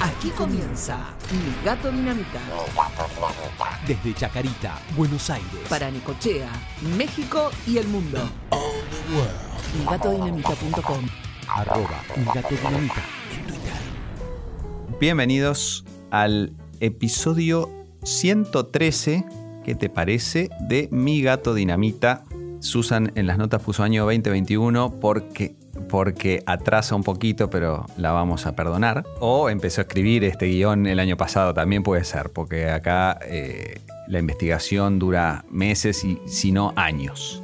Aquí comienza Mi Gato Dinamita. Desde Chacarita, Buenos Aires. Para Necochea, México y el mundo. MiGatoDinamita.com Arroba Mi Gato Dinamita en Twitter. Bienvenidos al episodio 113, ¿qué te parece? De Mi Gato Dinamita. Susan en las notas puso año 2021 porque, porque atrasa un poquito, pero la vamos a perdonar. O empezó a escribir este guion el año pasado, también puede ser, porque acá eh, la investigación dura meses y si no años.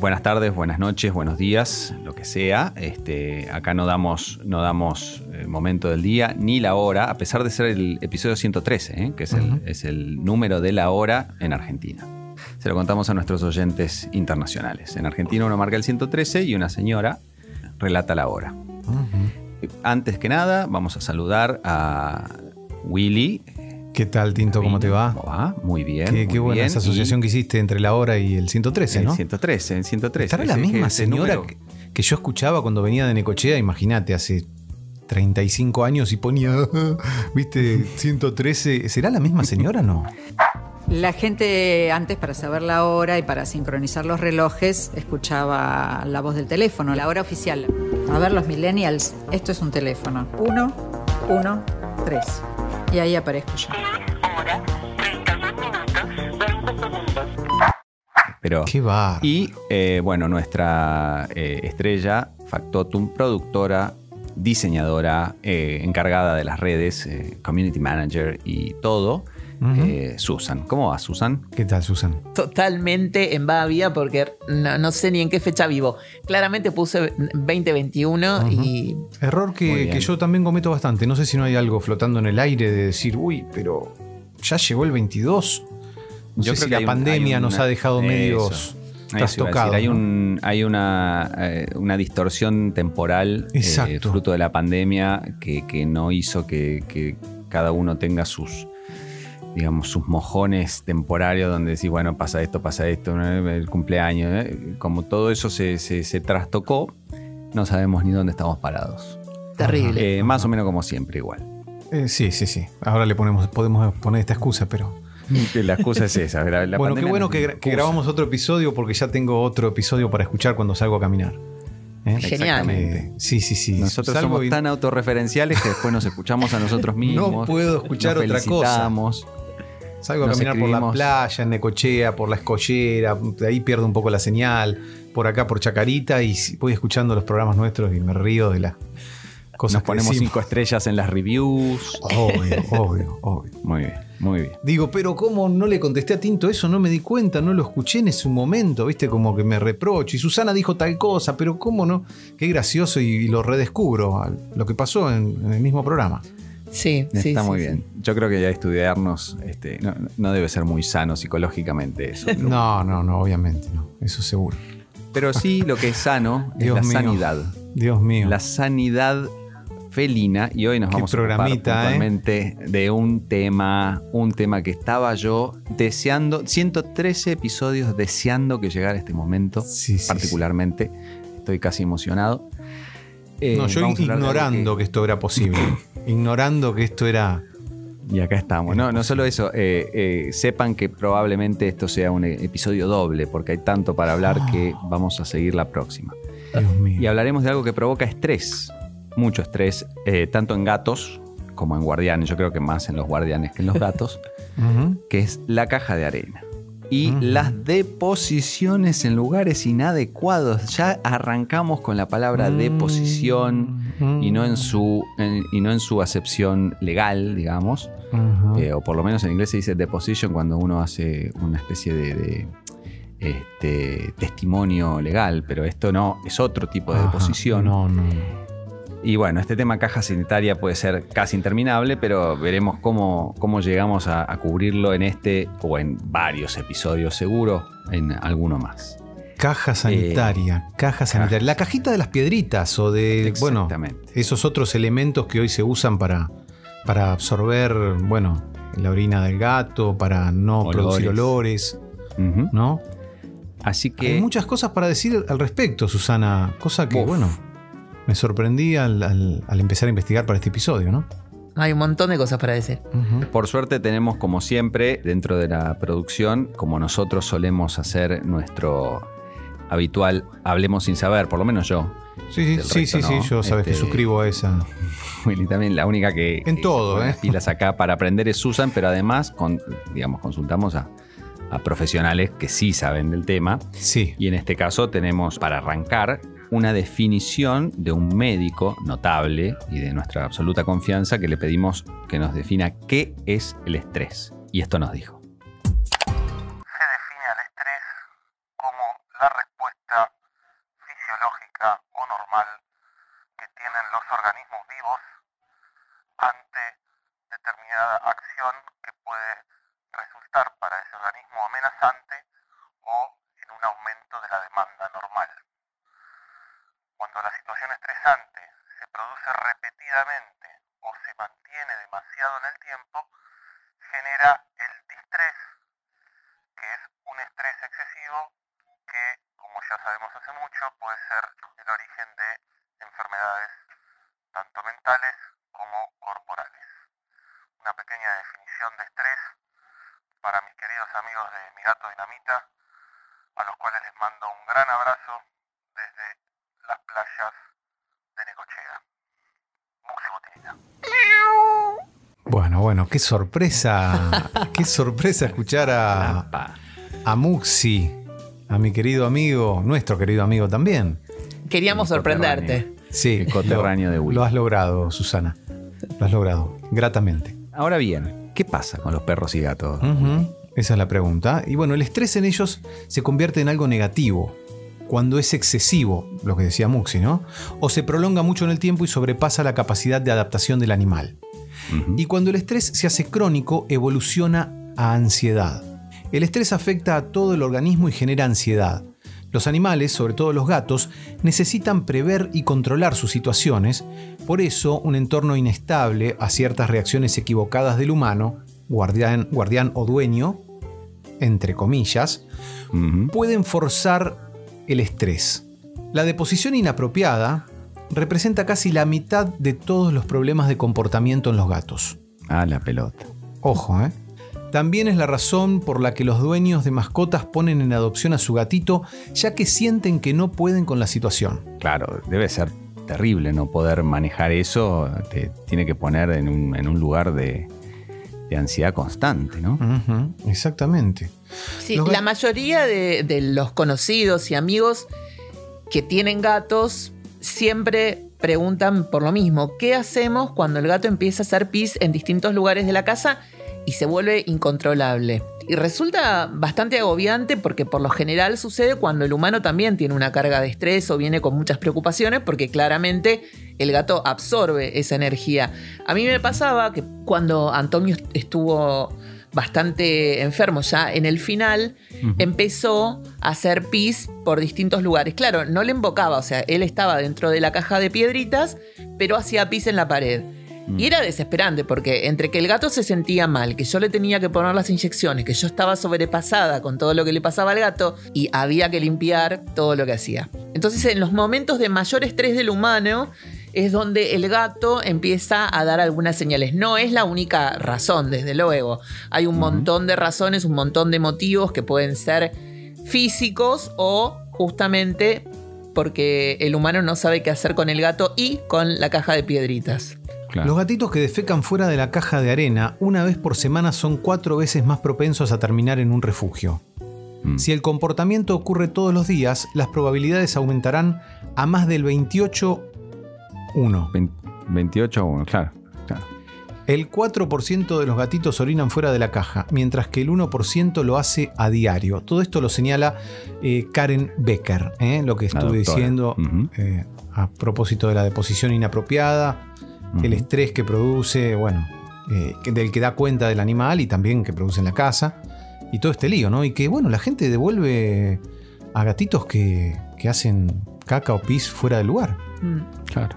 Buenas tardes, buenas noches, buenos días, lo que sea. Este, acá no damos, no damos eh, momento del día ni la hora, a pesar de ser el episodio 113, ¿eh? que es, el, es el número de la hora en Argentina. Se lo contamos a nuestros oyentes internacionales. En Argentina uno marca el 113 y una señora relata la hora. Antes que nada, vamos a saludar a Willy. ¿Qué tal, Tinto? ¿Cómo te va? ¿Cómo va? Muy bien. Qué, muy qué buena bien. esa asociación Y que hiciste entre la hora y el 113, ¿no? El 113, el 113. ¿Estará la misma señora número. que, que yo escuchaba cuando venía de Necochea? Imagínate, hace 35 años y ponía, viste, 113. ¿Será la misma señora no? La gente antes para saber la hora y para sincronizar los relojes escuchaba la voz del teléfono, la hora oficial. A ver los millennials, esto es un teléfono. Uno, uno, tres. Y ahí aparezco yo. Pero, Qué va. y eh, bueno, nuestra eh, estrella, Factotum, productora, diseñadora, eh, encargada de las redes, eh, community manager y todo, eh, Susan. ¿Cómo va, Susan? ¿Qué tal, Susan? totalmente en Bavia porque no, no sé ni en qué fecha vivo. Claramente puse 2021 y Error que, que yo también cometo bastante. No sé si no hay algo flotando en el aire de decir, uy, pero ya llegó el 22. No Yo sé creo si que la un- pandemia nos ha dejado Eso. medios hay, ¿no? un, hay una, eh, una distorsión temporal eh, Exacto. fruto de la pandemia que, que no hizo que, que cada uno tenga sus digamos sus mojones temporarios donde decís bueno pasa esto pasa esto ¿no? el cumpleaños ¿eh? como todo eso se, se- se trastocó no sabemos ni dónde estamos parados terrible. Eh, más o menos como siempre igual Eh, sí, sí, sí. Ahora le ponemos, podemos poner esta excusa, pero. la excusa es esa la- la bueno, qué bueno no que, gra- grabamos otro episodio porque ya tengo otro episodio para escuchar cuando salgo a caminar. ¿Eh? Genial. Sí, sí, sí. Nosotros somos y- tan autorreferenciales que después nos escuchamos a nosotros mismos. No puedo escuchar nos otra cosa. Salgo a Nos caminar por la playa, en Necochea, por la escollera, de ahí pierdo un poco la señal, por acá por Chacarita y voy escuchando los programas nuestros y me río de las cosas Nos que ponemos decimos. cinco estrellas en las reviews. Obvio, obvio, obvio. Muy bien, muy bien. Digo, pero ¿cómo no le contesté a Tinto eso? No me di cuenta, no lo escuché en ese momento, viste, como que me reprocho. Y Susana dijo tal cosa, pero ¿cómo no? Qué gracioso y, lo redescubro, lo que pasó en, en el mismo programa. Sí, sí, Está sí, muy sí. bien. Yo creo que ya estudiarnos este, no, no debe ser muy sano psicológicamente eso. No, no, no, obviamente no, eso seguro. Pero sí lo que es sano es Dios la mío. sanidad. Dios mío. La sanidad felina. Y hoy nos Qué vamos a programita, ¿eh? de un tema, un tema que estaba yo deseando, 113 episodios deseando que llegara este momento. Sí, sí, particularmente. Estoy casi emocionado. Eh, No, yo ignorando que... esto era posible. ignorando que esto era. Y acá estamos. No, no solo eso, eh, eh, sepan que probablemente esto sea un episodio doble, porque hay tanto para hablar que vamos a seguir la próxima. Dios mío. Y hablaremos de algo que provoca estrés, mucho estrés, tanto en gatos como en guardianes, yo creo que más en los guardianes que en los gatos, que es la caja de arena. Y las deposiciones en lugares inadecuados. Ya arrancamos con la palabra deposición Mm. y no en su, en- y no en su acepción legal, digamos. Eh, o por lo menos en inglés se dice deposition cuando uno hace una especie de, de, este, testimonio legal, pero esto no, es otro tipo de deposición. No, no. Y bueno, este tema caja sanitaria puede ser casi interminable, pero veremos cómo, cómo llegamos a, a cubrirlo en este o en varios episodios, seguro, en alguno más. Caja sanitaria, caja sanitaria. La cajita de las piedritas o de, bueno, esos otros elementos que hoy se usan para, para absorber, bueno, la orina del gato, para no Olores. producir olores. ¿no? Así que Hay muchas cosas para decir al respecto, Susana. Cosa que, Uf. bueno, me sorprendí al, al- al empezar a investigar para este episodio, ¿no? Hay un montón de cosas para decir. Por suerte tenemos, como siempre, dentro de la producción, como nosotros solemos hacer nuestro habitual Hablemos sin saber, por lo menos yo. Sí, sí, sí, resto sí, sí, no. yo sabes que Este, suscribo a esa. Willy también, la única que... En que todo, ¿eh? las pilas acá para aprender es Susan, pero además, con, digamos, consultamos a, a profesionales que sí saben del tema. Sí. Y en este caso tenemos, para arrancar, una definición de un médico notable y de nuestra absoluta confianza que le pedimos que nos defina qué es el estrés. Y esto nos dijo. se define al estrés como la respuesta fisiológica o normal que tienen los organismos vivos ante determinada acción que puede resultar para ese organismo amenazante o en un aumento de la demanda normal. Cuando la situación estresante se produce repetidamente o se mantiene demasiado en el tiempo, genera el distrés que es un estrés excesivo que, como ya sabemos hace mucho, puede ser el origen de enfermedades tanto mentales como corporales. Una pequeña definición de estrés para mis queridos amigos de Mi Gato Dinamita, a los cuales les mando un gran abrazo desde las playas de Necochea. Muxi Botinita. Bueno, qué sorpresa. qué sorpresa escuchar a, Apa. a Muxi, a mi querido amigo, nuestro querido amigo también. Queríamos El sorprenderte. Sí, El coterráneo lo, de Willy. Lo has logrado, Susana. Lo has logrado, gratamente. Ahora bien, ¿qué pasa con los perros y gatos? Esa es la pregunta. Y bueno, el estrés en ellos se convierte en algo negativo cuando es excesivo, lo que decía Muxi, ¿no? O se prolonga mucho en el tiempo y sobrepasa la capacidad de adaptación del animal. Y cuando el estrés se hace crónico, evoluciona a ansiedad. El estrés afecta a todo el organismo y genera ansiedad. Los animales, sobre todo los gatos, necesitan prever y controlar sus situaciones, por eso un entorno inestable a ciertas reacciones equivocadas del humano, guardián, guardián o dueño, entre comillas, pueden forzar el estrés. La deposición inapropiada representa casi la mitad de todos los problemas de comportamiento en los gatos. Ah, la pelota. Ojo, ¿eh? También es la razón por la que los dueños de mascotas ponen en adopción a su gatito, ya que sienten que no pueden con la situación. Claro, debe ser terrible no poder manejar eso. Te tiene que poner en un, en un lugar de, de ansiedad constante, ¿no? Exactamente. Sí, Los la mayoría de, de los conocidos y amigos que tienen gatos siempre preguntan por lo mismo. ¿Qué hacemos cuando el gato empieza a hacer pis en distintos lugares de la casa y se vuelve incontrolable? Y resulta bastante agobiante porque por lo general sucede cuando el humano también tiene una carga de estrés o viene con muchas preocupaciones porque claramente el gato absorbe esa energía. A mí me pasaba que cuando Antonio estuvo bastante enfermo ya en el final, empezó a hacer pis por distintos lugares. Claro, no le invocaba, o sea, él estaba dentro de la caja de piedritas, pero hacía pis en la pared. Y era desesperante porque entre que el gato se sentía mal, que yo le tenía que poner las inyecciones, que yo estaba sobrepasada con todo lo que le pasaba al gato y había que limpiar todo lo que hacía. Entonces en los momentos de mayor estrés del humano es donde el gato empieza a dar algunas señales. No es la única razón, desde luego. Hay un montón de razones, un montón de motivos que pueden ser físicos o justamente porque el humano no sabe qué hacer con el gato y con la caja de piedritas. Claro. Los gatitos que defecan fuera de la caja de arena una vez por semana son cuatro veces más propensos a terminar en un refugio. Mm. Si el comportamiento ocurre todos los días, las probabilidades aumentarán a más del 28 1. Vein- 28 a 1, claro. claro. El 4% de los gatitos orinan fuera de la caja, mientras que el 1% lo hace a diario. Todo esto lo señala eh, Karen Becker, ¿eh? lo que estuve diciendo eh, a propósito de la deposición inapropiada, el estrés que produce, bueno, eh, que- del que da cuenta del animal y también que produce en la casa, y todo este lío, ¿no? Y que, bueno, la gente devuelve a gatitos que, que hacen caca o pis fuera del lugar. Mm. Claro.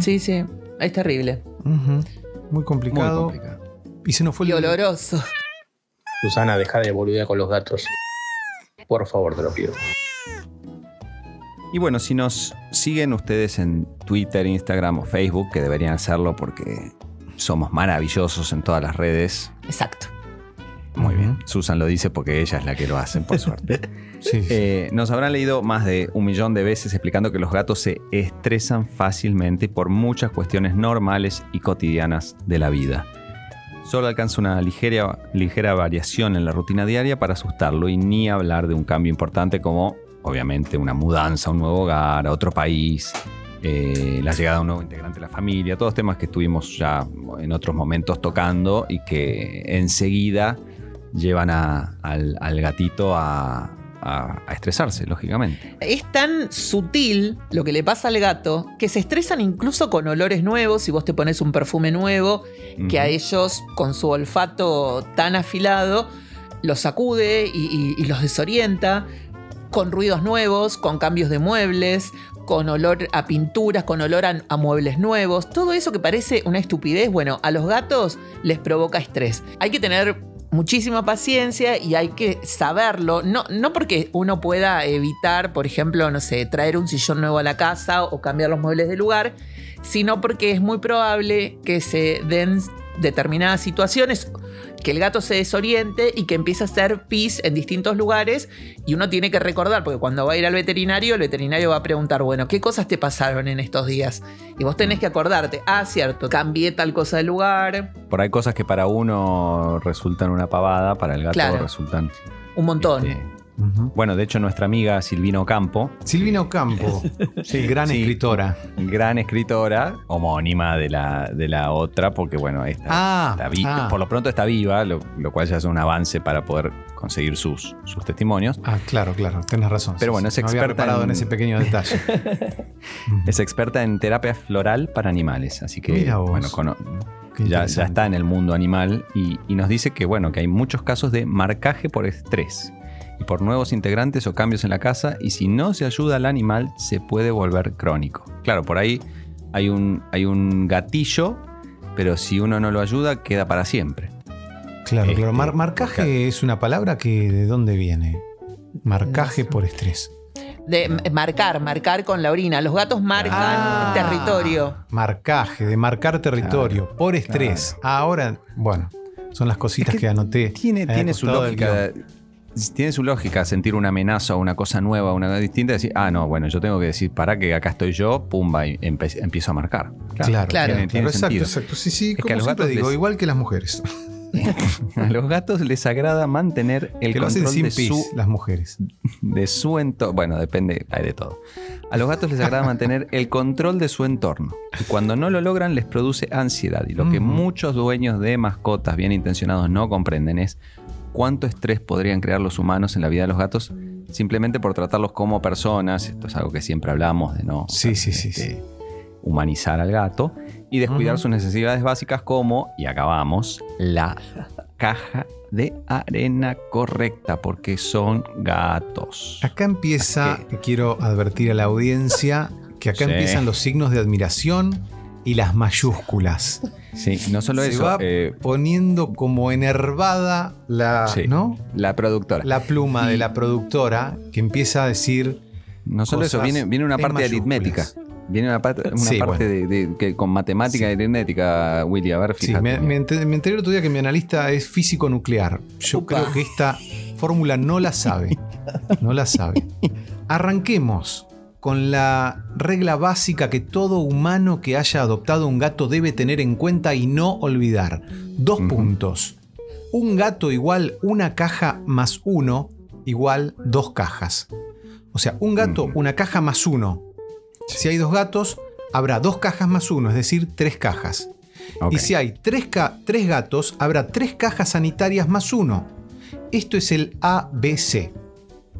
Sí, sí, es terrible. Muy Muy complicado. complicado. Y se nos fue Y el- oloroso. Susana, deja de boludear con los gatos. Por favor, te lo pido. Y bueno, si nos siguen ustedes en Twitter, Instagram o Facebook, que deberían hacerlo porque somos maravillosos en todas las redes. Exacto. Muy bien. Susan lo dice porque ella es la que lo hace, por suerte. Sí, sí. Eh, nos habrán leído más de un millón de veces explicando que los gatos se estresan fácilmente por muchas cuestiones normales y cotidianas de la vida. Solo alcanza una ligera, ligera variación en la rutina diaria para asustarlo y ni hablar de un cambio importante como, obviamente, una mudanza a un nuevo hogar, a otro país, eh, la llegada de un nuevo integrante de la familia, todos temas que estuvimos ya en otros momentos tocando y que enseguida llevan a- al, al gatito a, a- a estresarse, lógicamente. Es tan sutil lo que le pasa al gato que se estresan incluso con olores nuevos. Si vos te pones un perfume nuevo, que a ellos, con su olfato tan afilado, los sacude y, y- y los desorienta. Con ruidos nuevos, con cambios de muebles, con olor a pinturas, con olor a, a muebles nuevos. Todo eso que parece una estupidez, bueno, a los gatos les provoca estrés. Hay que tener muchísima paciencia y hay que saberlo. No, no porque uno pueda evitar, por ejemplo, no sé, traer un sillón nuevo a la casa o cambiar los muebles de lugar, sino porque es muy probable que se den determinadas situaciones, que el gato se desoriente y que empiece a hacer pis en distintos lugares y uno tiene que recordar, porque cuando va a ir al veterinario, el veterinario va a preguntar, bueno, ¿qué cosas te pasaron en estos días? Y vos tenés que acordarte, ah, cierto, cambié tal cosa de lugar, Por ahí cosas que para uno resultan una pavada, para el gato Claro. resultan... un montón. este, Bueno, de hecho nuestra amiga Silvino Campo, Silvina Ocampo, Sí, gran sí. escritora. gran escritora, homónima de la, de la otra, porque bueno, esta, Ah, está vi- ah. por lo pronto está viva, lo, lo cual ya es un avance para poder conseguir sus, sus testimonios. Ah, claro, claro, tenés razón. Pero bueno, es había experta reparado en... en- ese pequeño detalle. Es experta en terapia floral para animales, así que Mira vos. bueno, ya, ya está en el mundo animal y, y nos dice que bueno, que hay muchos casos de marcaje por estrés y por nuevos integrantes o cambios en la casa y si no se ayuda al animal se puede volver crónico. Claro, por ahí hay un, hay un gatillo, pero si uno no lo ayuda queda para siempre. Claro, Este, claro. Mar- marcaje es una palabra que de dónde viene. Marcaje por estrés. De marcar, marcar con la orina. Los gatos marcan Ah. territorio. Marcaje, de marcar territorio, por estrés. Ahora, bueno, son las cositas Es que, que anoté. Tiene, tiene su lógica. Tiene su lógica sentir una amenaza o una cosa nueva, una cosa distinta, y decir, ah, no, bueno, yo tengo que decir, para que acá estoy yo, pumba, y empiezo a marcar. Claro, claro, tiene- tiene exacto, exacto. Sí, sí, Es que como a los siempre gatos digo, les- igual que las mujeres. A los gatos les agrada mantener el que lo hacen control sin de pis, su, las mujeres. de su entorno. Bueno, depende, hay de todo. A los gatos les agrada mantener el control de su entorno. Y cuando no lo logran, les produce ansiedad. Y lo que muchos dueños de mascotas bien intencionados no comprenden es cuánto estrés podrían crear los humanos en la vida de los gatos simplemente por tratarlos como personas. Esto es algo que siempre hablamos de no Sí, sí, sí, este, humanizar al gato y descuidar sus necesidades básicas como, y acabamos, la caja de arena correcta porque son gatos. Acá empieza, quiero advertir a la audiencia, que acá Sí. empiezan los signos de admiración y las mayúsculas. Sí, no solo Se eso, va eh, poniendo como enervada la, Sí. ¿no? la productora. la pluma de la productora que empieza a decir no solo eso, viene, viene una parte mayúsculas. aritmética. Viene una Sí, parte bueno. de, de- que, con matemática y aritmética, Willy. A ver, Sí, fíjate. me, me enter- me enteré el otro día que mi analista es físico nuclear. Yo Upa. creo que esta fórmula no la sabe. No la sabe. Arranquemos con la regla básica que todo humano que haya adoptado un gato debe tener en cuenta y no olvidar. Dos puntos. Un gato igual una caja más uno igual dos cajas. O sea, un gato, una caja más uno. Si hay dos gatos, habrá dos cajas más uno, es decir, tres cajas. Y si hay tres, tres gatos, habrá tres cajas sanitarias más uno. Esto es el ABC.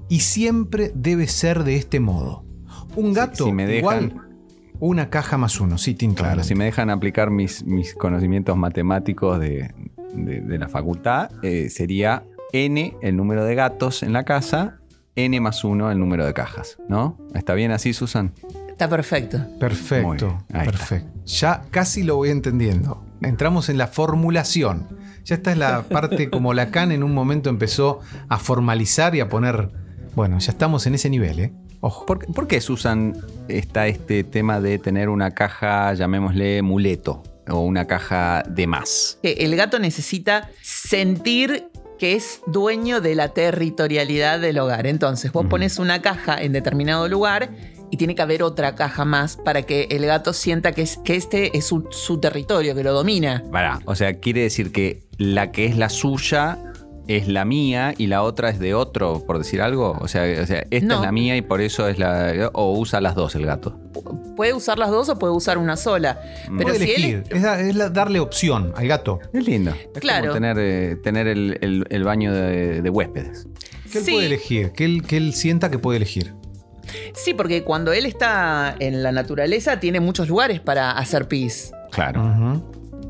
Y siempre debe ser de este modo. Un gato si me dejan- igual una caja más uno. Sí, Tim, Claro, si me dejan aplicar mis, mis conocimientos matemáticos de, de- de la facultad, eh, sería n el número de gatos en la casa, n más 1 el número de cajas, ¿no? ¿Está bien así, Susan? Está perfecto. Perfecto, bien, ahí está. perfecto. Ya casi lo voy entendiendo. Entramos en la formulación. Ya esta es la parte como Lacan en un momento empezó a formalizar y a poner. Bueno, ya estamos en ese nivel, ¿eh? Ojo. ¿Por, por qué, Susan, está este tema de tener una caja, llamémosle muleto? o una caja de más. El gato necesita sentir que es dueño de la territorialidad del hogar. Entonces, vos pones una caja en determinado lugar y tiene que haber otra caja más para que el gato sienta que, es, que este es su, su territorio, que lo domina. Pará, o sea, quiere decir que la que es la suya es la mía y la otra es de otro, por decir algo. O sea, o sea esta No. es la mía y por eso es la. O usa las dos el gato. Puede usar las dos o puede usar una sola. Pero Puede si elegir. él. Es, da- es la- darle opción al gato. Es lindo. Es Claro. como tener, eh, tener el, el- el baño de, de huéspedes. Que él Sí. puede elegir. Que él, que él sienta que puede elegir. Sí, porque cuando él está en la naturaleza tiene muchos lugares para hacer pis Claro.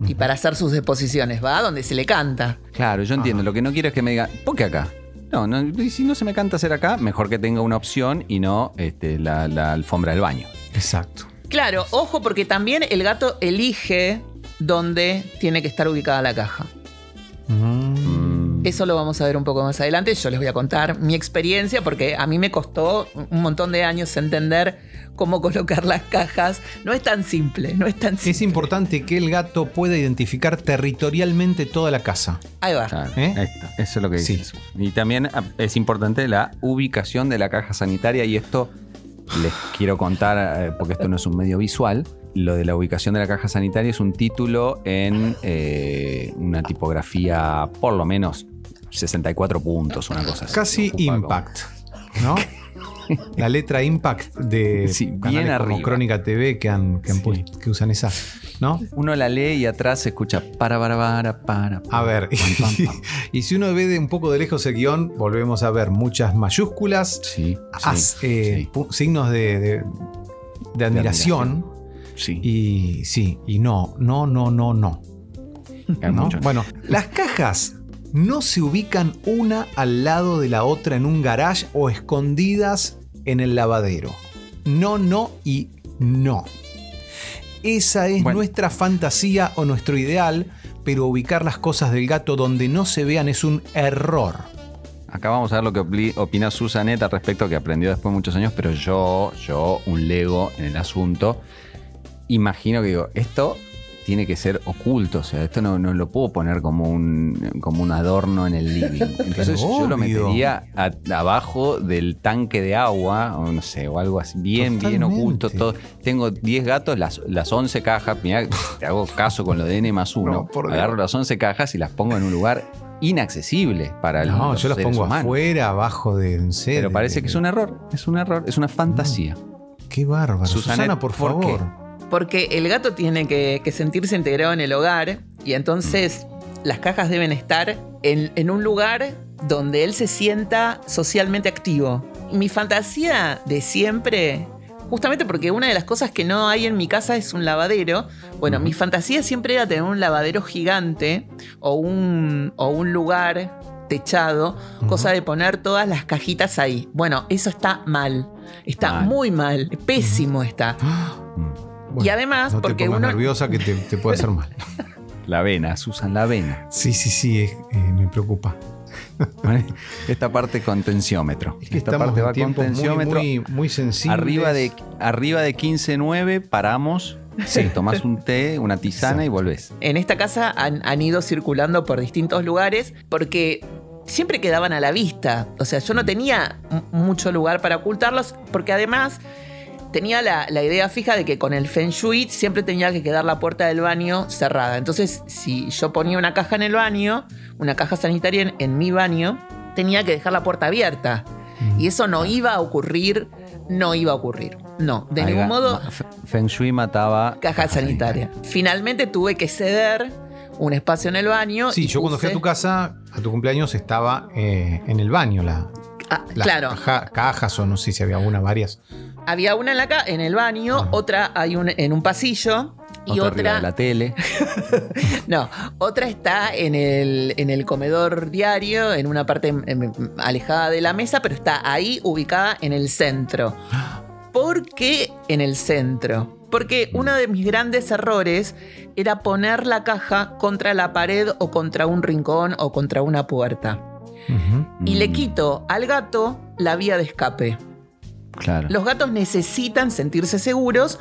Y para hacer sus deposiciones. Va donde se le canta. Claro, yo entiendo. Lo que no quiero es que me diga, ¿por qué acá? No, no, y si no se me canta hacer acá, mejor que tenga una opción y no este, la, la alfombra del baño. Exacto. Claro, ojo, porque también el gato elige dónde tiene que estar ubicada la caja. Mm. Eso lo vamos a ver un poco más adelante. Yo les voy a contar mi experiencia porque a mí me costó un montón de años entender cómo colocar las cajas. No es tan simple, no es tan simple. Es importante que el gato pueda identificar territorialmente toda la casa. Ahí va. Claro, ¿Eh? ahí está. Eso es lo que Sí. dices. Y también ah, es importante la ubicación de la caja sanitaria y esto les quiero contar, eh, porque esto no es un medio visual. Lo de la ubicación de la caja sanitaria es un título en eh, una tipografía por lo menos 64 puntos, una cosa así. Casi como- Impact. ¿No? La letra Impact de Sí, bien como arriba. Crónica TV que, han, que, han Sí. puesto- que usan esa. ¿No? Uno la lee y atrás se escucha para, para, para, para. A ver, pam, pam. y si uno ve de un poco de lejos el guion, volvemos a ver muchas mayúsculas, Sí, as- sí, eh, signos de, de- de admiración. sí. Y sí, y no, no, no, no, no. ¿no? Bueno, las cajas no se ubican una al lado de la otra en un garage o escondidas en el lavadero. No, no y no. Esa es Bueno. nuestra fantasía o nuestro ideal, pero ubicar las cosas del gato donde no se vean es un error. Acá vamos a ver lo que opina Susanet al respecto, que aprendió después de muchos años, pero yo, yo, un lego en el asunto, imagino que digo, esto tiene que ser oculto, o sea, esto no, no lo puedo poner como un, como un adorno en el living. Entonces yo lo metería a- abajo del tanque de agua, o no sé, o algo así, bien, bien oculto. Todo. Tengo 10 gatos, las, las 11 cajas, mirá, te hago caso con lo de N más 1, No, por Dios. agarro las 11 cajas y las pongo en un lugar inaccesible para No, los yo las pongo humanos. afuera, abajo de. no sé, Pero parece que es un error, es un error, es una fantasía. Qué bárbaro. Susana, por ¿por qué? Porque el gato tiene que, que sentirse integrado en el hogar y entonces las cajas deben estar en, en un lugar donde él se sienta socialmente activo. Mi fantasía de siempre, justamente porque una de las cosas que no hay en mi casa es un lavadero, bueno, mi fantasía siempre era tener un lavadero gigante o un, o un lugar techado, cosa de poner todas las cajitas ahí. Bueno, eso está mal, está Mal. muy mal, pésimo está. Bueno, y además, no porque te pongas uno. nerviosa que te, te puede hacer mal. La avena, Susan, la avena. Sí, sí, sí, es- eh, me preocupa. Esta parte con tensiómetro. Es que Esta parte va con muy, tensiómetro. muy, muy sensibles. arriba, de, arriba de 15.9 paramos, sí. tomás un té, una tisana y volvés. En esta casa han, han ido circulando por distintos lugares porque siempre quedaban a la vista. O sea, yo no tenía mucho lugar para ocultarlos porque además tenía la, la idea fija de que con el Feng Shui siempre tenía que quedar la puerta del baño cerrada. Entonces, si yo ponía una caja en el baño, una caja sanitaria en, en mi baño, tenía que dejar la puerta abierta. Y eso no iba a ocurrir, no iba a ocurrir. No, de Ahí ningún va. modo Feng Shui mataba. caja sanitaria. Finalmente tuve que ceder un espacio en el baño. Sí, yo cuando fui a tu casa, a tu cumpleaños, estaba eh, en el baño la, Ah, las claro, caja- cajas o no sé si había una, varias. Había una en, la ca- en el baño, Ajá. otra hay un, en un pasillo y otra otra, de la tele. no, otra está en el, en el comedor diario, en una parte alejada de la mesa, pero está ahí ubicada en el centro. ¿Por qué en el centro? Porque uno de mis grandes errores era poner la caja contra la pared o contra un rincón o contra una puerta. Y le Mm, quito al gato la vía de escape. Los gatos necesitan sentirse seguros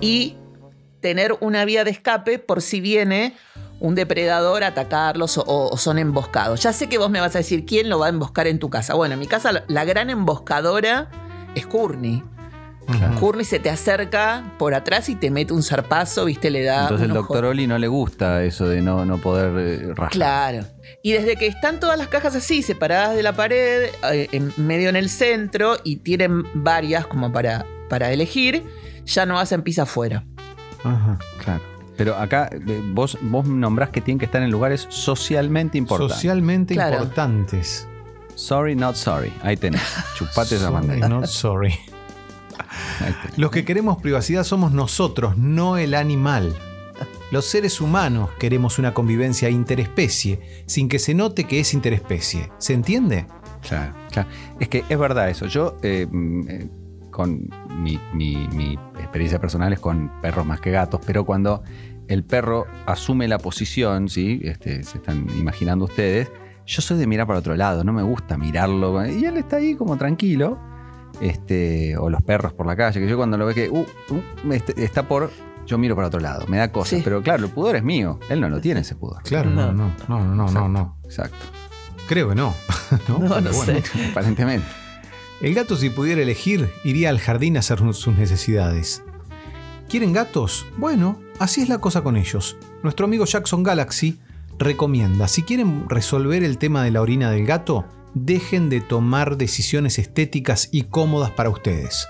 y tener una vía de escape por si viene un depredador a atacarlos o, o son emboscados. Ya sé que vos me vas a decir quién lo va a emboscar en tu casa. Bueno, en mi casa la- la gran emboscadora es Courtney. Courtney se te acerca por atrás y te mete un zarpazo, viste, le da. Entonces el doctor Oli no le gusta eso de no, no poder eh, rajar. Claro. Y desde que están todas las cajas así, separadas de la pared, eh, en medio en el centro, y tienen varias como para, para elegir, ya no hacen pis afuera. Ajá. Claro. Pero acá eh, vos, vos nombrás que tienen que estar en lugares socialmente importantes. Socialmente Claro. importantes. Sorry, not sorry. Ahí tenés. Chupate esa Sorry, bandera. not sorry. Los que queremos privacidad somos nosotros, no el animal. Los seres humanos queremos una convivencia interespecie, sin que se note que es interespecie. ¿Se entiende? Claro, claro. Es que es verdad eso. Yo, eh, mm, eh, con mi experiencia personal es con perros más que gatos, pero cuando el perro asume la posición, ¿sí? Este, se están imaginando ustedes, yo soy de mirar para otro lado, no me gusta mirarlo. Y él está ahí como tranquilo. Este, o los perros por la calle, que yo cuando lo ve que uh, uh, este- está por. Yo miro para otro lado, me da cosas. Sí. Pero claro, el pudor es mío. Él no lo tiene ese pudor. Claro, no, no, no, no, no, no. no. Exacto. Creo que no. no, No, no sé. Aparentemente. El gato si pudiera elegir iría al jardín a hacer sus necesidades. ¿Quieren gatos? Bueno, así es la cosa con ellos. Nuestro amigo Jackson Galaxy recomienda, si quieren resolver el tema de la orina del gato, dejen de tomar decisiones estéticas y cómodas para ustedes.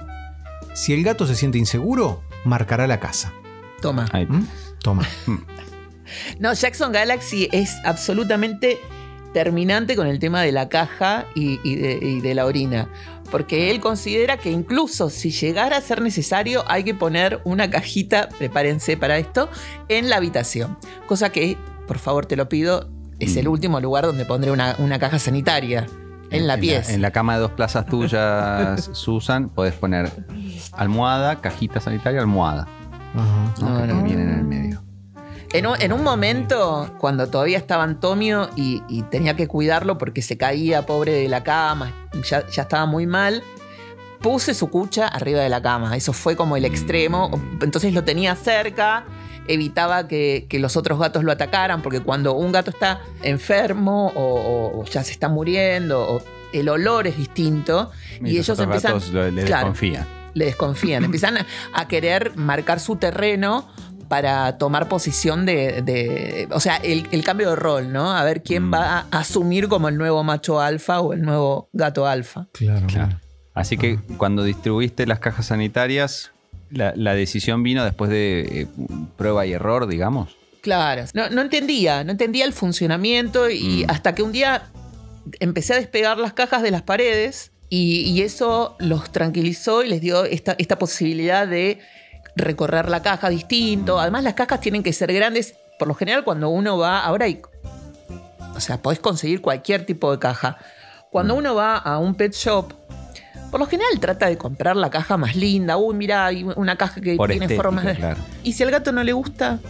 Si el gato se siente inseguro, marcará la casa. Toma. ¿Mm? Toma. No, Jackson Galaxy es absolutamente terminante con el tema de la caja y, y de, y de la orina. Porque él considera que incluso si llegara a ser necesario, hay que poner una cajita, prepárense para esto, en la habitación. Cosa que, por favor, te lo pido, es el Mm. último lugar donde pondré una, una caja sanitaria. En la pieza. En la cama de dos plazas tuyas, Susan, podés poner almohada, cajita sanitaria, almohada. Ajá. ¿no? En el medio. En un, en un momento, cuando todavía estaba Antonio y, y tenía que cuidarlo porque se caía pobre de la cama, ya, ya estaba muy mal, puse su cucha arriba de la cama. Eso fue como el extremo. Entonces lo tenía cerca, evitaba que, que los otros gatos lo atacaran, porque cuando un gato está enfermo o, ya se está muriendo, o el olor es distinto, y, los ellos otros empiezan... gatos lo- le Claro desconfían. le desconfían, empiezan a, a querer marcar su terreno para tomar posición de, de- o sea, el, el cambio de rol, ¿no? A ver quién Mm. va a asumir como el nuevo macho alfa o el nuevo gato alfa. Claro, Claro. Así que cuando distribuiste las cajas sanitarias, la, la decisión vino después de eh, prueba y error, digamos. Claro, no, no entendía, no entendía el funcionamiento y Mm. hasta que un día empecé a despegar las cajas de las paredes y, y eso los tranquilizó y les dio esta, esta posibilidad de recorrer la caja distinto. Además las cajas tienen que ser grandes. Por lo general cuando uno va, ahora hay, o sea, podés conseguir cualquier tipo de caja. Cuando uno va a un pet shop, por lo general trata de comprar la caja más linda. Uy, mira, hay una caja que Por tiene estética, formas de... claro. Y si al gato no le gusta,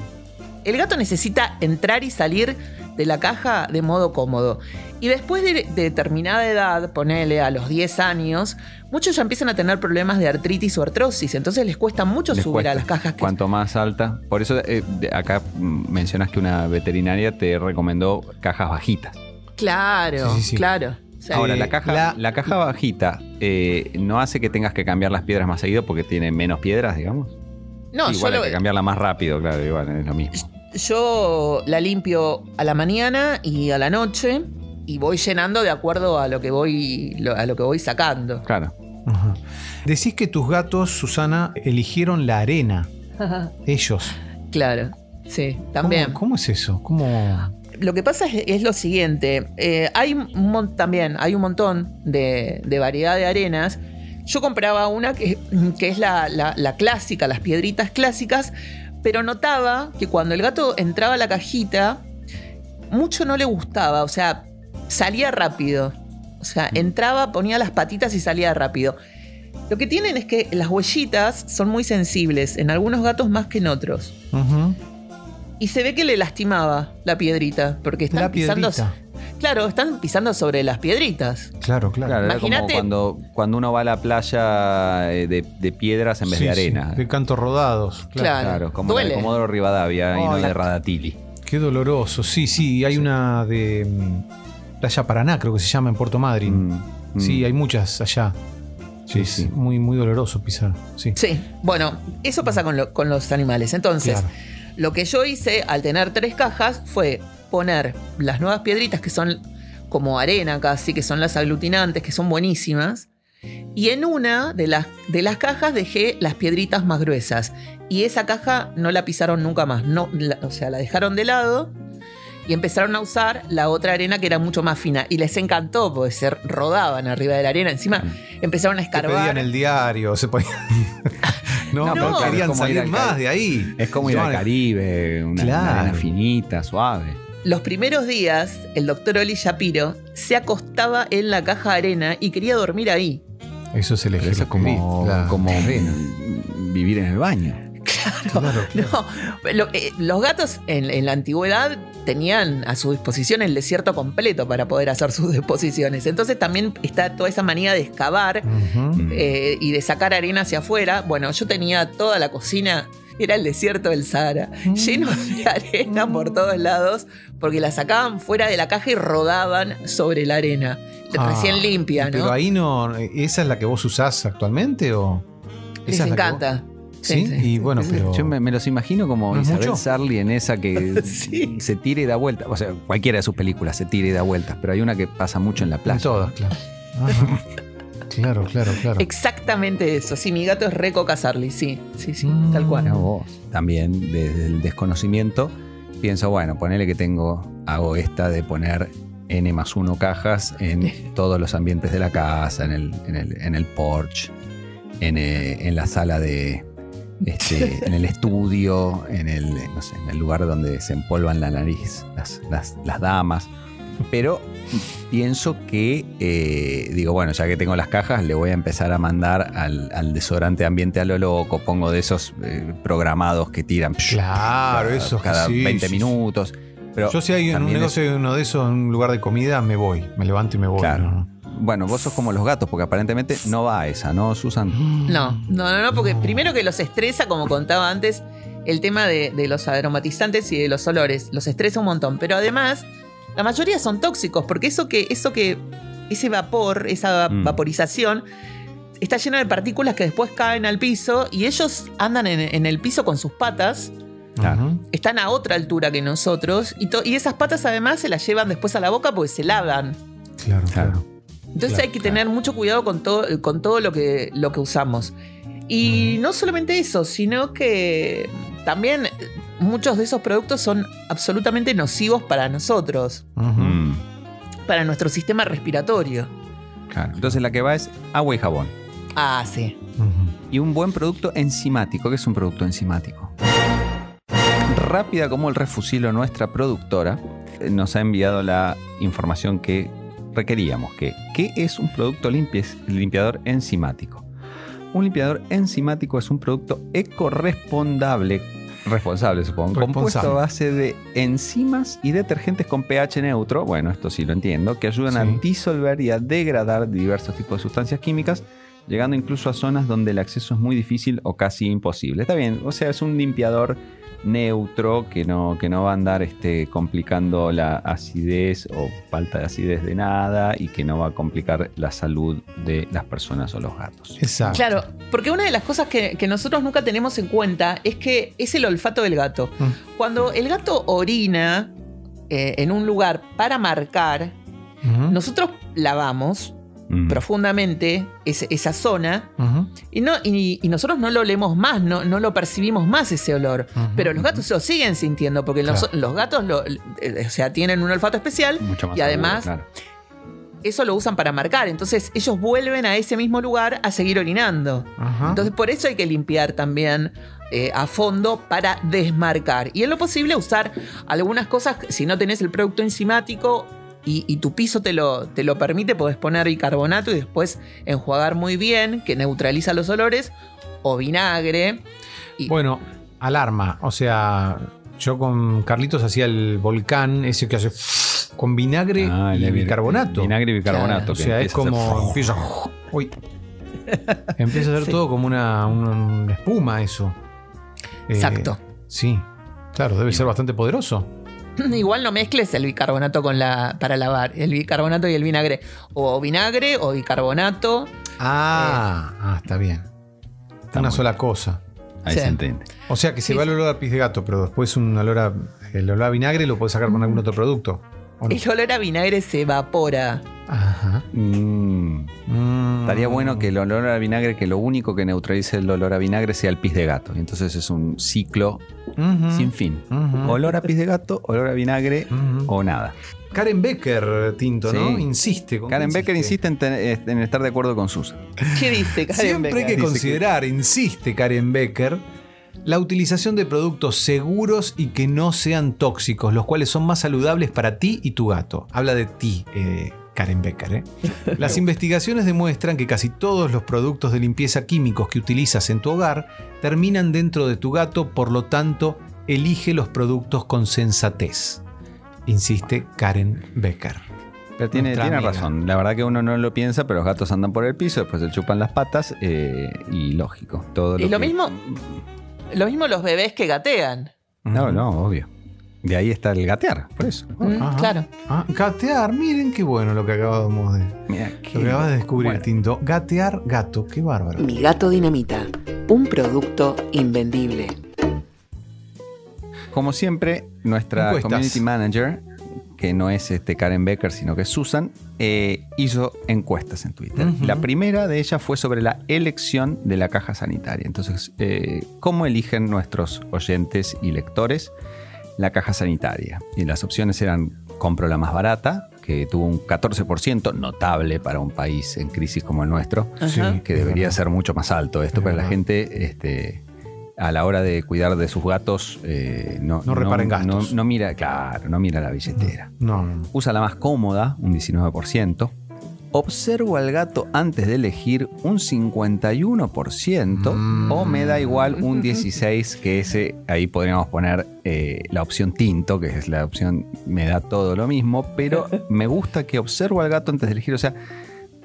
el gato necesita entrar y salir de la caja de modo cómodo. Y después de, de determinada edad, ponele a los 10 años, muchos ya empiezan a tener problemas de artritis o artrosis. Entonces les cuesta mucho Les subir a las cajas que. Cuanto más alta. Por eso eh, acá mencionas que una veterinaria te recomendó cajas bajitas. Claro, Sí, sí, sí. claro. Ahora, Eh, la caja, la- la... caja bajita eh, no hace que tengas que cambiar las piedras más seguido porque tiene menos piedras, digamos. no, Sí, igual yo, hay lo- que cambiarla más rápido, claro, igual es lo mismo. yo la limpio a la mañana y a la noche y voy llenando de acuerdo a lo que voy, lo- a lo que voy sacando. Claro. Ajá. Decís que tus gatos, Susana, eligieron la arena. Ellos. Claro, sí, también. ¿Cómo, cómo es eso? ¿Cómo.? Lo que pasa es, lo siguiente, eh, hay un también hay un montón de, de variedad de arenas. Yo compraba una que, es la, la- la clásica, las piedritas clásicas, pero notaba que cuando el gato entraba a la cajita, mucho no le gustaba, o sea, salía rápido. O sea, entraba, ponía las patitas y salía rápido. Lo que tienen es que las huellitas son muy sensibles, en algunos gatos más que en otros. Y se ve que le lastimaba la piedrita, porque están La pisando. claro, están pisando sobre las piedritas. Claro, claro. Claro, era como Imagínate- cuando, cuando uno va a la playa eh, de, de piedras en vez Sí, de sí, arena. de cantos rodados. Claro. Claro. Claro, como la de Duele. Comodoro Rivadavia y no Ay. de Radatili. Qué doloroso. Sí, sí, hay una de mm, Playa Paraná, creo que se llama en Puerto Madryn. Mm, mm. Sí, hay muchas allá. Sí, Es sí. Muy, muy doloroso pisar. Sí. Sí, bueno, eso pasa con, lo- con los animales. Entonces, Claro. Lo que yo hice al tener tres cajas fue poner las nuevas piedritas que son como arena casi, que son las aglutinantes, que son buenísimas. Y en una de las, de las cajas dejé las piedritas más gruesas. Y esa caja no la pisaron nunca más. No, la- o sea, la dejaron de lado y empezaron a usar la otra arena que era mucho más fina. Y les encantó porque se rodaban arriba de la arena. Encima empezaron a Te pedían escarbar. el diario, se ponían. no, No, querían salir al más de ahí. Es como ir al Caribe, una, una Claro. arena finita, suave. Los primeros días, el doctor Oli Shapiro se acostaba en la caja de arena y quería dormir ahí. Eso es el eso es como, la como arena. vivir en el baño. Claro, claro. No, lo- eh, los gatos en, en la antigüedad tenían a su disposición el desierto completo para poder hacer sus deposiciones. Entonces también está toda esa manía de excavar Ujú. eh, y de sacar arena hacia afuera. Bueno, yo tenía toda la cocina, era el desierto del Sahara, lleno de arena por todos lados, porque la sacaban fuera de la caja y rodaban sobre la arena. Ah, Recién limpia, ¿no? Pero ahí no. ¿Esa es la que vos usás actualmente o.? Les esa es la que encanta. vos- Sí, y bueno, pero. Yo me, me los imagino como ¿No es Isabel mucho? Sarli en esa que Sí. se tira y da vueltas. O sea, cualquiera de sus películas se tira y da vueltas, pero hay una que pasa mucho en la En playa. todas, claro. Ajá. claro, claro, claro. Exactamente eso. Sí, mi gato es Reco Casarli, sí, sí, sí, Mm. tal cual. Vos. También desde el desconocimiento pienso, bueno, ponele que tengo, hago esta de poner N más 1 cajas en todos los ambientes de la casa, en el, en el, en el porch, en, eh, en la sala de... Este, en el estudio, en el, no sé, en el lugar donde se empolvan la nariz las, las- las damas. Pero pienso que, eh, digo, bueno, ya que tengo las cajas, le voy a empezar a mandar al, al desodorante ambiente a lo loco. Pongo de esos eh, programados que tiran Claro, cada- eso. cada sí, 20 sí, minutos. Pero Yo si hay un es- negocio de uno de esos en un lugar de comida, me voy. Me levanto y me voy. Claro. ¿no? Bueno, vos sos como los gatos, porque aparentemente no va a esa, ¿no, Susan? No, no, no, no, porque primero que los estresa, como contaba antes, el tema de, de los aromatizantes y de los olores. Los estresa un montón. Pero además, la mayoría son tóxicos, porque eso que, eso que, ese vapor, esa Mm. vaporización, está llena de partículas que después caen al piso y ellos andan en, en el piso con sus patas. Claro. Están a otra altura que nosotros y, y esas patas además se las llevan después a la boca porque se lavan. Claro, Claro. Entonces Claro, hay que tener mucho cuidado con todo, con todo lo, que, lo que usamos. Y no solamente eso, sino que también muchos de esos productos son absolutamente nocivos para nosotros. Mm, para nuestro sistema respiratorio. claro. Entonces la que va es agua y jabón. Ah, sí. Y un buen producto enzimático. ¿Qué es un producto enzimático? Rápida como el refusilo, nuestra productora eh, nos ha enviado la información que requeríamos. Que, ¿Qué es un producto limpies- limpiador enzimático? Un limpiador enzimático es un producto ecorespondable, responsable supongo, compuesto a base de enzimas y detergentes con pH neutro, bueno, esto sí lo entiendo, que ayudan a disolver y a degradar diversos tipos de sustancias químicas llegando incluso a zonas donde el acceso es muy difícil o casi imposible. Está bien, o sea, es un limpiador neutro que no, que no va a andar este, complicando la acidez o falta de acidez de nada y que no va a complicar la salud de las personas o los gatos. Exacto. Claro, porque una de las cosas que, que nosotros nunca tenemos en cuenta es que es el olfato del gato. Mm. Cuando el gato orina eh, en un lugar para marcar, nosotros lavamos Mm. profundamente esa zona y, no, y, y nosotros no lo olemos más, no, no lo percibimos más ese olor. Pero los gatos lo siguen sintiendo porque los, Claro. los gatos lo- eh, o sea, tienen un olfato especial Mucho más y además seguro, eso lo usan para marcar. Entonces ellos vuelven a ese mismo lugar a seguir orinando. Ajá. Entonces por eso hay que limpiar también eh, a fondo para desmarcar. Y en lo posible usar algunas cosas, si no tenés el producto enzimático y, y tu piso te lo, te lo permite, podés poner bicarbonato y después enjuagar muy bien, que neutraliza los olores, o vinagre. Y, Bueno, alarma. O sea, yo con Carlitos hacía el volcán, ese que hace. con vinagre Ah, y el bicarbonato. Vinagre y bicarbonato. Claro. O sea, es como. Empieza, uy. empieza a ser Sí. todo como una, una espuma, eso. Eh, Exacto. Sí. Claro, debe ser bastante poderoso. Igual no mezcles el bicarbonato con la para lavar, el bicarbonato y el vinagre. O vinagre o bicarbonato. Ah, ah está bien. Está una sola cosa. Ahí Sí. se entiende. O sea que se Sí. va el olor a pis de gato, pero después un olor a, el olor a vinagre lo puedes sacar con algún otro producto. ¿o no? El olor a vinagre se evapora. Ajá. Mm, Mm. Estaría bueno que el olor a vinagre, que lo único que neutralice el olor a vinagre sea el pis de gato. Y entonces es un ciclo sin fin. Olor a pis de gato, olor a vinagre o nada. Karen Becker, Tinto, ¿no? Insiste. ¿con Karen Becker insiste en, estar de acuerdo con Susan. ¿Qué dice Karen Siempre hay que considerar, insiste Karen Becker, la utilización de productos seguros y que no sean tóxicos, los cuales son más saludables para ti y tu gato. Habla de ti, eh, Karen Becker. ¿eh? Las investigaciones demuestran que casi todos los productos de limpieza químicos que utilizas en tu hogar terminan dentro de tu gato, por lo tanto, elige los productos con sensatez. Insiste Karen Becker. Pero tiene, razón. La verdad que uno no lo piensa, pero los gatos andan por el piso, después se chupan las patas eh, y lógico. Todo Y lo que- mismo, lo mismo los bebés que gatean. No, no, obvio. De ahí está el gatear, por eso. Mm, claro. Ah, gatear, miren qué bueno lo que acabamos de, Mira, Lo que acabas de descubrir, Bueno, Tinto. Gatear gato, qué bárbaro. Mi gato dinamita, un producto invendible. Como siempre, nuestra Encuestas. community manager, que no es este Karen Becker, sino que es Susan, eh, hizo encuestas en Twitter. La primera de ellas fue sobre la elección de la caja sanitaria. Entonces, eh, ¿cómo eligen nuestros oyentes y lectores la caja sanitaria? Y las opciones eran compro la más barata, que tuvo un 14% notable para un país en crisis como el nuestro que debería ser mucho más alto esto, Es pero la gente este, a la hora de cuidar de sus gatos eh, no, No repara en gastos. No, no mira, claro, no mira la billetera. No, no, no. Usa la más cómoda, un 19%. Observo al gato antes de elegir un 51% Mm. o me da igual un 16%, que ese ahí podríamos poner eh, la opción tinto, que es la opción me da todo lo mismo, pero me gusta que observo al gato antes de elegir, o sea,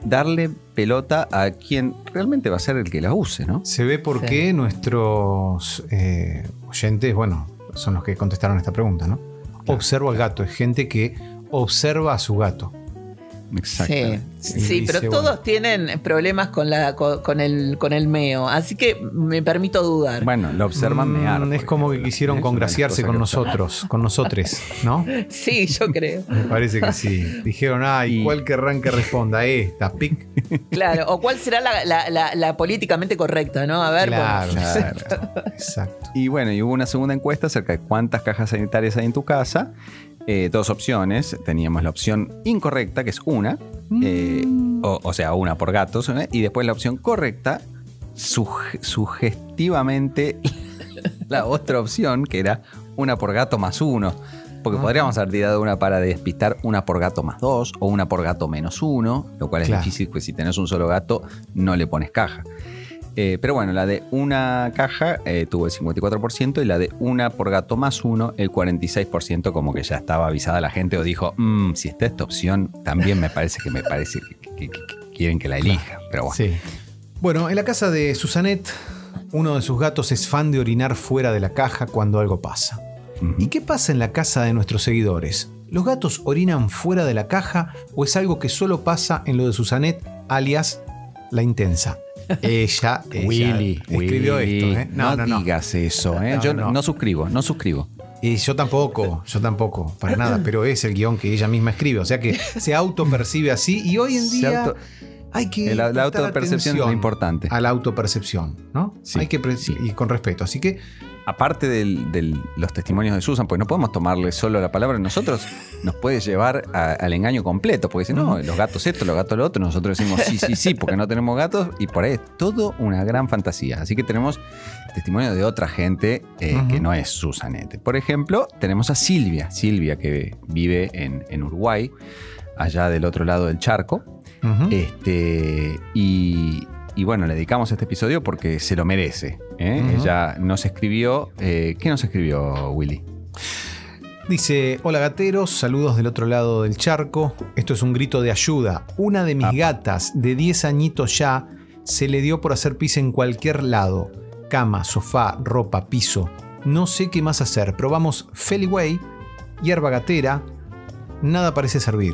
darle pelota a quien realmente va a ser el que la use, ¿no? Se ve por Sí. qué nuestros eh, oyentes, bueno, son los que contestaron esta pregunta, ¿no? Observo al gato, es gente que observa a su gato. Exactamente. Sí, sí, pero todos bueno. tienen problemas con, la, con, con el, con el meo, así que me permito dudar. Bueno, lo observan Mm, mear. es como que quisieron congraciarse con nosotros, con nosotros, ¿no? Sí, yo creo. Me parece que sí. Dijeron, ay, Y- ¿cuál querrán que responda? Esta, pic. Claro, o cuál será la, la- la- la políticamente correcta, ¿no? A ver, Claro, bueno. exacto, exacto. Y bueno, y hubo una segunda encuesta acerca de cuántas cajas sanitarias hay en tu casa. Eh, dos opciones. Teníamos la opción incorrecta, que es una. eh, o, o sea, una por gatos. ¿eh? Y después la opción correcta, suge- sugestivamente, la otra opción, que era una por gato más uno. Porque Ah. podríamos haber tirado una para despistar una por gato más dos o una por gato menos uno, lo cual es Claro. difícil, pues si tenés un solo gato no le pones caja. Eh, pero bueno, la de una caja eh, tuvo el 54% y la de una por gato más uno, el 46%, como que ya estaba avisada la gente o dijo, "Mm, si está esta opción, también me parece que me parece que, que- que- que quieren que la elija. Pero bueno, Sí. Bueno, en la casa de Susanet, uno de sus gatos es fan de orinar fuera de la caja cuando algo pasa. ¿Y qué pasa en la casa de nuestros seguidores? ¿Los gatos orinan fuera de la caja o es algo que solo pasa en lo de Susanet, alias la intensa? Ella, ella Willy, escribió Willy, esto. ¿eh? No, digas eso, ¿eh? No, yo no. no. suscribo, no suscribo. Y yo tampoco, yo tampoco, para nada, pero es el guion que ella misma escribe, o sea que se autopercibe así y hoy en día auto- hay que... La, autopercepción es importante. A la autopercepción, ¿no? Sí, hay que sí. y con respeto, así que Aparte de los testimonios de Susan, pues no podemos tomarle solo la palabra, nosotros nos puede llevar a- al engaño completo, porque si no, los gatos esto, los gatos lo otro, nosotros decimos sí, sí, sí, porque no tenemos gatos, y por ahí es todo una gran fantasía. Así que tenemos testimonio de otra gente eh, que no es Susanete. Por ejemplo, tenemos a Silvia, Silvia que vive en, en Uruguay, allá del otro lado del charco. Este, y, y bueno, le dedicamos este episodio porque se lo merece. ¿Eh? Ujú. Ella nos escribió. eh, ¿Qué nos escribió, Willy? Dice, hola gateros, saludos del otro lado del charco. Esto es un grito de ayuda. Una de mis gatas, de 10 añitos ya, se le dio por hacer pis en cualquier lado. Cama, sofá, ropa, piso. No sé qué más hacer. Probamos Feliway, hierba gatera. Nada parece servir.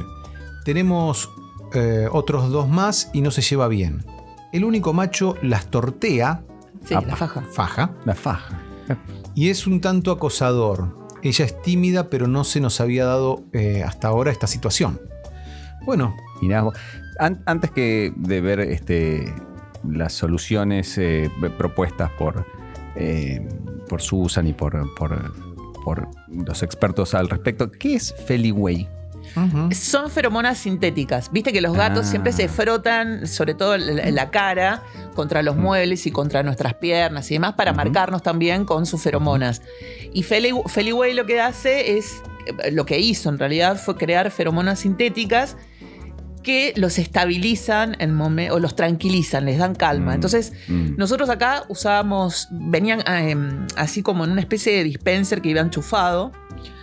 Tenemos eh, otros dos más y no se lleva bien. El único macho las tortea, Sí, la faja. faja, La faja. y es un tanto acosador. Ella es tímida, pero no se nos había dado eh, hasta ahora esta situación. Bueno, Mirá. An- antes que de ver este, las soluciones eh, propuestas por, eh, por Susan y por, por, por los expertos al respecto, ¿qué es Feliway? Son feromonas sintéticas. Viste que los gatos Ah. siempre se frotan, sobre todo la, la cara, contra los muebles y contra nuestras piernas y demás, para marcarnos también con sus feromonas. Y Feli- Feliway lo que hace es, eh, lo que hizo en realidad fue crear feromonas sintéticas que los estabilizan en o los tranquilizan, les dan calma. Mm. Entonces, Mm. nosotros acá usábamos, venían eh, así como en una especie de dispenser que iba enchufado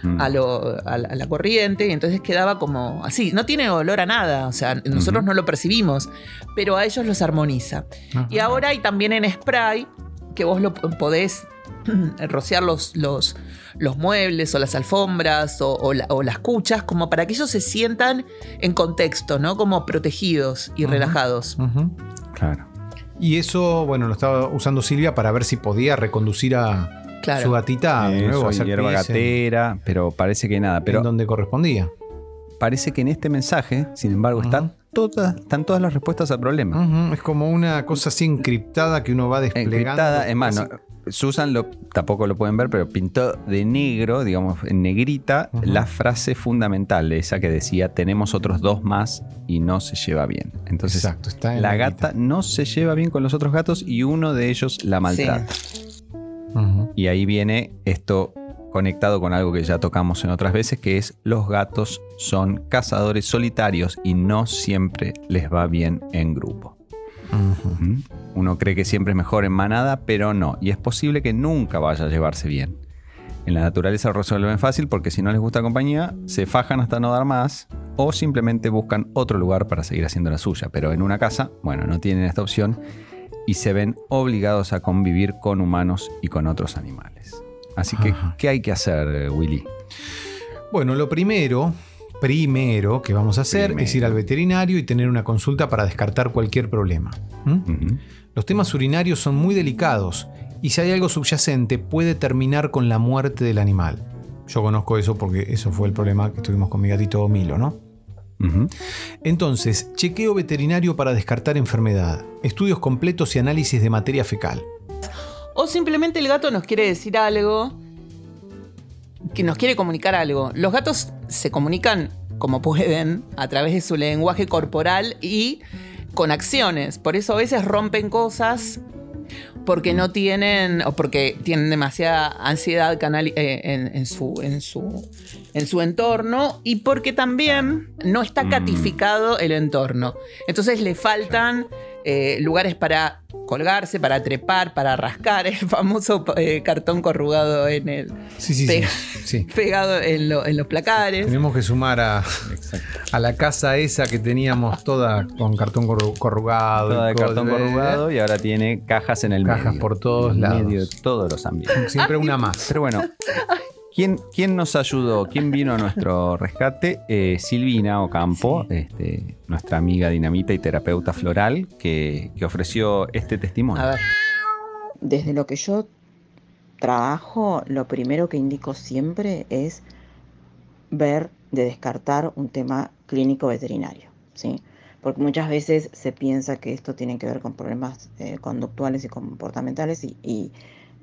Mm. a, lo- a la, a la corriente y entonces quedaba como así. No tiene olor a nada, o sea, nosotros no lo percibimos, pero a ellos los armoniza. ajá. Y ahora hay también en spray que vos lo podés rociar los, los, los muebles o las alfombras o, o la- o las cuchas como para que ellos se sientan en contexto, ¿no? Como protegidos y relajados. Claro. Y eso, bueno, lo estaba usando Silvia para ver si podía reconducir a Claro. su gatita de nuevo hacer hierba en- gatera, pero parece que nada. en Pero donde correspondía. parece que en este mensaje, sin embargo, están, todas, están todas las respuestas al problema. Es como una cosa así encriptada que uno va desplegando. Encriptada, no, Susan lo, tampoco lo pueden ver, pero pintó de negro, digamos, en negrita, la frase fundamental, esa que decía, tenemos otros dos más y no se lleva bien. Entonces, Exacto, está en la negrita. gata no se lleva bien con los otros gatos y uno de ellos la maltrata. Y ahí viene esto conectado con algo que ya tocamos en otras veces, que es los gatos son cazadores solitarios y no siempre les va bien en grupo. Uno cree que siempre es mejor en manada, pero no. Y es posible que nunca vaya a llevarse bien. En la naturaleza lo resuelven fácil porque si no les gusta compañía, se fajan hasta no dar más o simplemente buscan otro lugar para seguir haciendo la suya. Pero en una casa, bueno, no tienen esta opción y se ven obligados a convivir con humanos y con otros animales. Así que, Ajá. ¿qué hay que hacer, Willy? Bueno, lo primero, primero que vamos a hacer Primero. es ir al veterinario y tener una consulta para descartar cualquier problema. ¿Mm? Los temas urinarios son muy delicados y si hay algo subyacente puede terminar con la muerte del animal. Yo conozco eso porque eso fue el problema que tuvimos con mi gatito Milo, ¿no? Entonces, chequeo veterinario para descartar enfermedad, estudios completos y análisis de materia fecal. O simplemente el gato nos quiere decir algo, que nos quiere comunicar algo. Los gatos se comunican como pueden a través de su lenguaje corporal y con acciones. Por eso a veces rompen cosas porque no tienen o porque tienen demasiada ansiedad canali- eh, en su, en, su, en su entorno y porque también no está Mm. catificado el entorno. Entonces le faltan eh, lugares para colgarse, para trepar, para rascar, el famoso eh, cartón corrugado en el Sí, sí, sí. Pega. sí. pegado en, lo- en los placares. Tenemos que sumar a, a la casa esa que teníamos toda con cartón corru- corrugado. Toda de cartón corrugado y ahora tiene cajas en el Cajas medio. por todos en lados. medio de todos los ambientes. Siempre una más. Pero bueno, ¿quién, quién nos ayudó? ¿Quién vino a nuestro rescate? Eh, Silvina Ocampo, este, nuestra amiga dinamita y terapeuta floral, que, que ofreció este testimonio. A ver. Desde lo que yo trabajo, lo primero que indico siempre es ver de descartar un tema clínico veterinario, ¿sí? Porque muchas veces se piensa que esto tiene que ver con problemas eh, conductuales y comportamentales y, y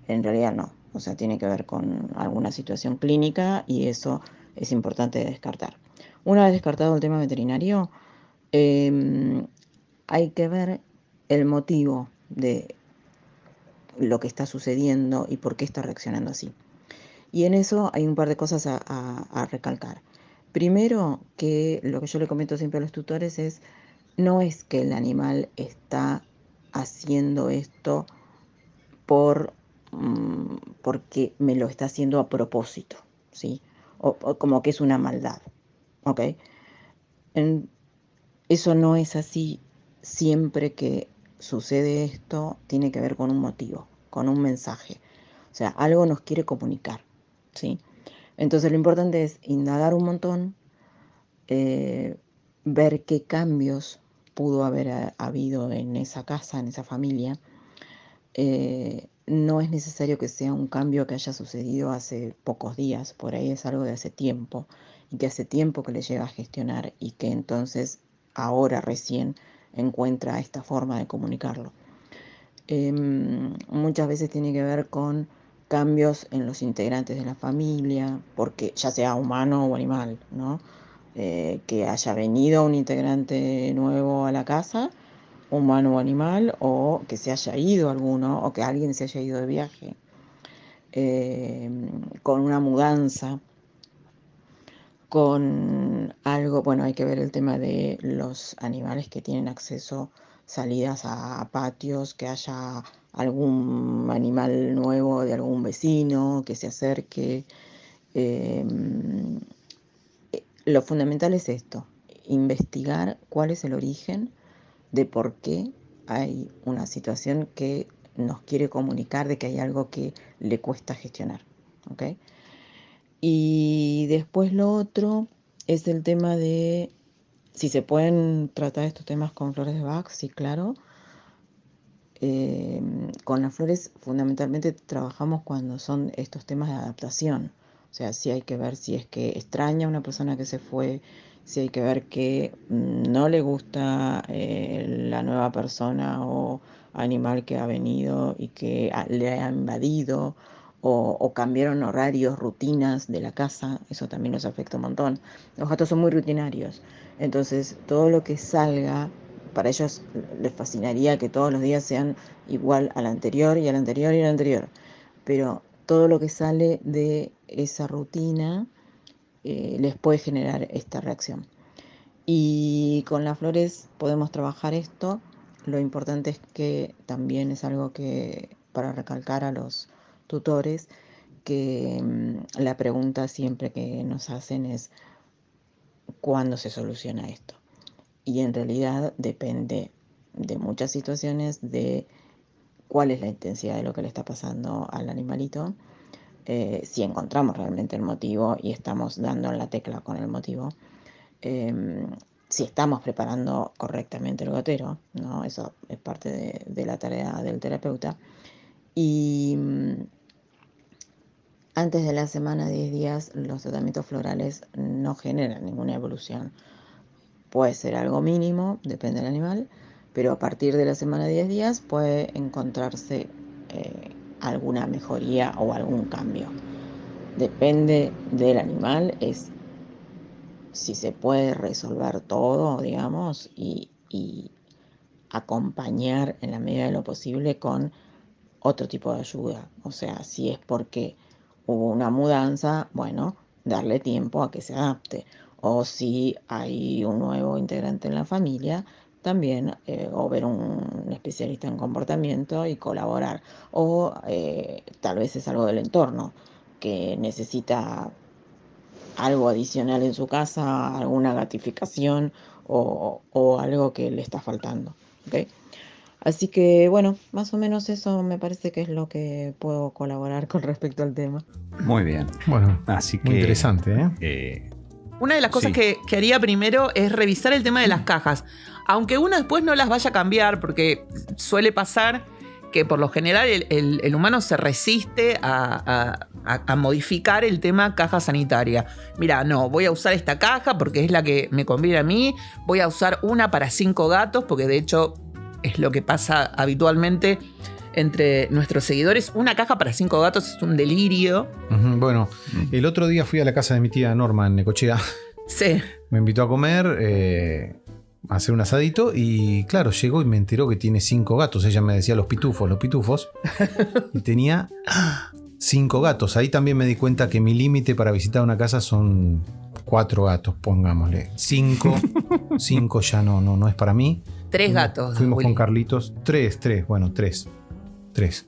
en realidad no. O sea, tiene que ver con alguna situación clínica y eso es importante de descartar. Una vez descartado el tema veterinario, em, hay que ver el motivo de lo que está sucediendo y por qué está reaccionando así. Y en eso hay un par de cosas a recalcar. Primero, que lo que yo le comento siempre a los tutores es, no es que el animal está haciendo esto por, mm, porque me lo está haciendo a propósito, ¿sí? o, como que es una maldad. ¿Ok? Eso no es así. Siempre que sucede esto, tiene que ver con un motivo, con un mensaje. O sea, algo nos quiere comunicar. ¿sí? Entonces lo importante es indagar un montón, eh, ver qué cambios pudo haber eh, habido en esa casa, en esa familia. Eh, no es necesario que sea un cambio que haya sucedido hace pocos días, por ahí es algo de hace tiempo y que hace tiempo que le llega a gestionar y que entonces ahora recién encuentra esta forma de comunicarlo. Em, muchas veces tiene que ver con cambios en los integrantes de la familia, porque ya sea humano o animal, ¿no? Eh, que haya venido un integrante nuevo a la casa, humano o animal, o que se haya ido alguno, o que alguien se haya ido de viaje, Em, con una mudanza, con algo, bueno, hay que ver el tema de los animales que tienen acceso, salidas a patios, que haya algún animal nuevo de algún vecino que se acerque. Em, eh, lo fundamental es esto, investigar cuál es el origen de por qué hay una situación que nos quiere comunicar de que hay algo que le cuesta gestionar. ¿ok? Y después lo otro es el tema de si se pueden tratar estos temas con flores de Bach, sí, claro. Eh, con las flores fundamentalmente trabajamos cuando son estos temas de adaptación. O sea, sí hay que ver si es que extraña a una persona que se fue, si hay que ver que mm, no le gusta eh, la nueva persona o animal que ha venido y que ha- le ha invadido, o, o cambiaron horarios, rutinas de la casa, eso también nos afecta un montón. Los gatos son muy rutinarios, entonces todo lo que salga, para ellos les fascinaría que todos los días sean igual al anterior y al anterior y al anterior, pero todo lo que sale de esa rutina eh, les puede generar esta reacción. Y con las flores podemos trabajar esto. Lo importante es que también es algo que para recalcar a los tutores que mm, la pregunta siempre que nos hacen es ¿cuándo se soluciona esto? Y en realidad depende de muchas situaciones de cuál es la intensidad de lo que le está pasando al animalito, eh, si encontramos realmente el motivo y estamos dando en la tecla con el motivo, em, si estamos preparando correctamente el gotero, ¿no? Eso es parte de, la tarea del terapeuta. Y mm, antes de la semana 10 días, los tratamientos florales no generan ninguna evolución. Puede ser algo mínimo, depende del animal, pero a partir de la semana 10 días puede encontrarse eh, alguna mejoría o algún cambio. Depende del animal, es si se puede resolver todo, digamos, y, y acompañar en la medida de lo posible con otro tipo de ayuda. O sea, si es porque hubo una mudanza, bueno, darle tiempo a que se adapte. O si hay un nuevo integrante en la familia, también eh, o ver un especialista en comportamiento y colaborar. O eh, tal vez es algo del entorno que necesita algo adicional en su casa, alguna gratificación o, o algo que le está faltando. ¿ok? Así que bueno, más o menos eso me parece que es lo que puedo colaborar con respecto al tema. Muy bien. Bueno, Así que. muy interesante, ¿eh? eh, Una de las cosas Sí. que, que haría primero es revisar el tema de las cajas. Aunque uno después no las vaya a cambiar, porque suele pasar que por lo general el, el- el humano se resiste a, a- a- a modificar el tema caja sanitaria. Mira, no, voy a usar esta caja porque es la que me conviene a mí. Voy a usar una para cinco gatos, porque de hecho es lo que pasa habitualmente entre nuestros seguidores. Una caja para cinco gatos es un delirio. Bueno, el otro día fui a la casa de mi tía Norma en Necochea. Sí. Me invitó a comer, eh, a hacer un asadito y claro, llegó y me enteró que tiene cinco gatos. Ella me decía los pitufos, los pitufos. y tenía cinco gatos. Ahí también me di cuenta que mi límite para visitar una casa son cuatro gatos, pongámosle. Cinco, cinco ya no, no, no es para mí. Tres gatos. Fuimos Willy. con Carlitos. Tres, tres, bueno, tres. Tres.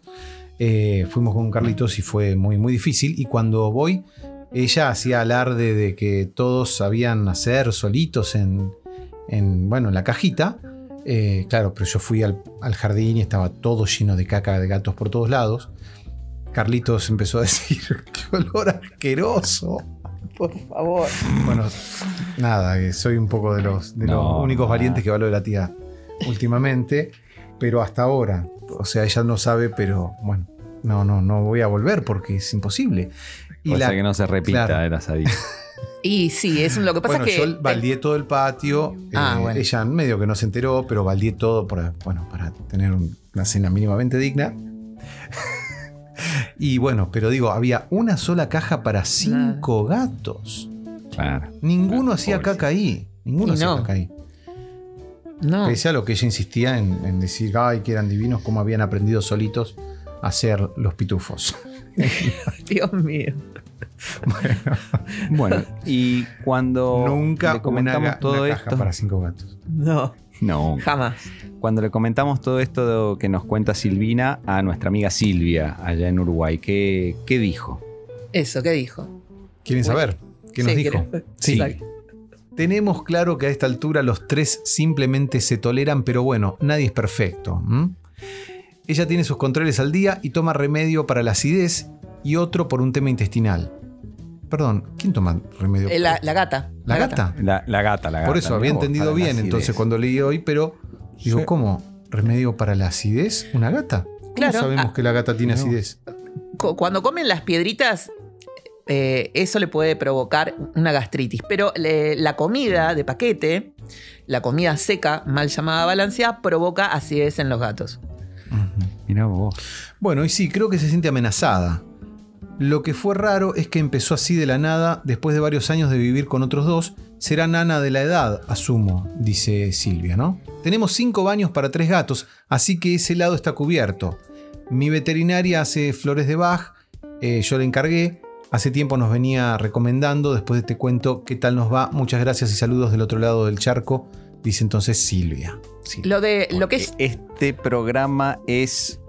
Eh, fuimos con Carlitos y fue muy, muy difícil. Y cuando voy, ella hacía alarde de que todos sabían hacer solitos en, en, bueno, en la cajita. Eh, claro, pero yo fui al, al jardín y estaba todo lleno de caca de gatos por todos lados. Carlitos empezó a decir, qué olor asqueroso. Por favor. Bueno, nada, que soy un poco de los, de los únicos valientes que va lo de la tía últimamente, pero hasta ahora, o sea, ella no sabe, pero bueno, no, no, no voy a volver porque es imposible. Y Cosa la- que no se repita, claro. era Sadie. Y sí, es lo que pasa bueno, es que. yo baldeé todo el patio. Ah, eh, bueno. Ella medio que no se enteró, pero baldeé todo para, bueno, para tener un- una cena mínimamente digna. y bueno, pero digo, había una sola caja para cinco gatos. Claro. Ninguno Claro, hacía caca ahí. Ninguno Y hacía no. caca ahí. no. Pese a lo que ella insistía en, en decir, ay, que eran divinos, cómo habían aprendido solitos a hacer los pitufos. Dios mío. Bueno, y cuando Nunca le comentamos una, todo una caja esto, para cinco gatos. No, no, jamás. cuando le comentamos todo esto de- que nos cuenta Silvina a nuestra amiga Silvia allá en Uruguay, ¿qué, qué dijo? Eso, ¿qué dijo? ¿Quieren saber qué nos Sí, dijo? ¿querés? Sí. Exacto. Tenemos claro que a esta altura los tres simplemente se toleran, pero bueno, nadie es perfecto. Ella tiene sus controles al día y toma remedio para la acidez y otro por un tema intestinal. Perdón, ¿quién toma remedio? Eh, La, la gata. ¿La gata? La, la gata, la gata. Por eso había entendido bien entonces cuando leí hoy, pero digo, Sí. ¿cómo? ¿Remedio para la acidez? ¿Una gata? ¿Cómo Claro, sabemos ah, que la gata tiene no. acidez? Cu- Cuando comen las piedritas, eh, eso le puede provocar una gastritis. Pero le- la comida de paquete, la comida seca, mal llamada balanceada, provoca acidez en los gatos. Bueno, y sí, creo que se siente amenazada. Lo que fue raro es que empezó así de la nada, después de varios años de vivir con otros dos. Será nana de la edad, asumo, dice Silvia, ¿no? Tenemos cinco baños para tres gatos, así que ese lado está cubierto. Mi veterinaria hace flores de Bach, eh, yo le encargué. Hace tiempo nos venía recomendando, después te cuento qué tal nos va. Muchas gracias y saludos del otro lado del charco, dice entonces Silvia. Sí. Lo, de, lo que es Este programa es...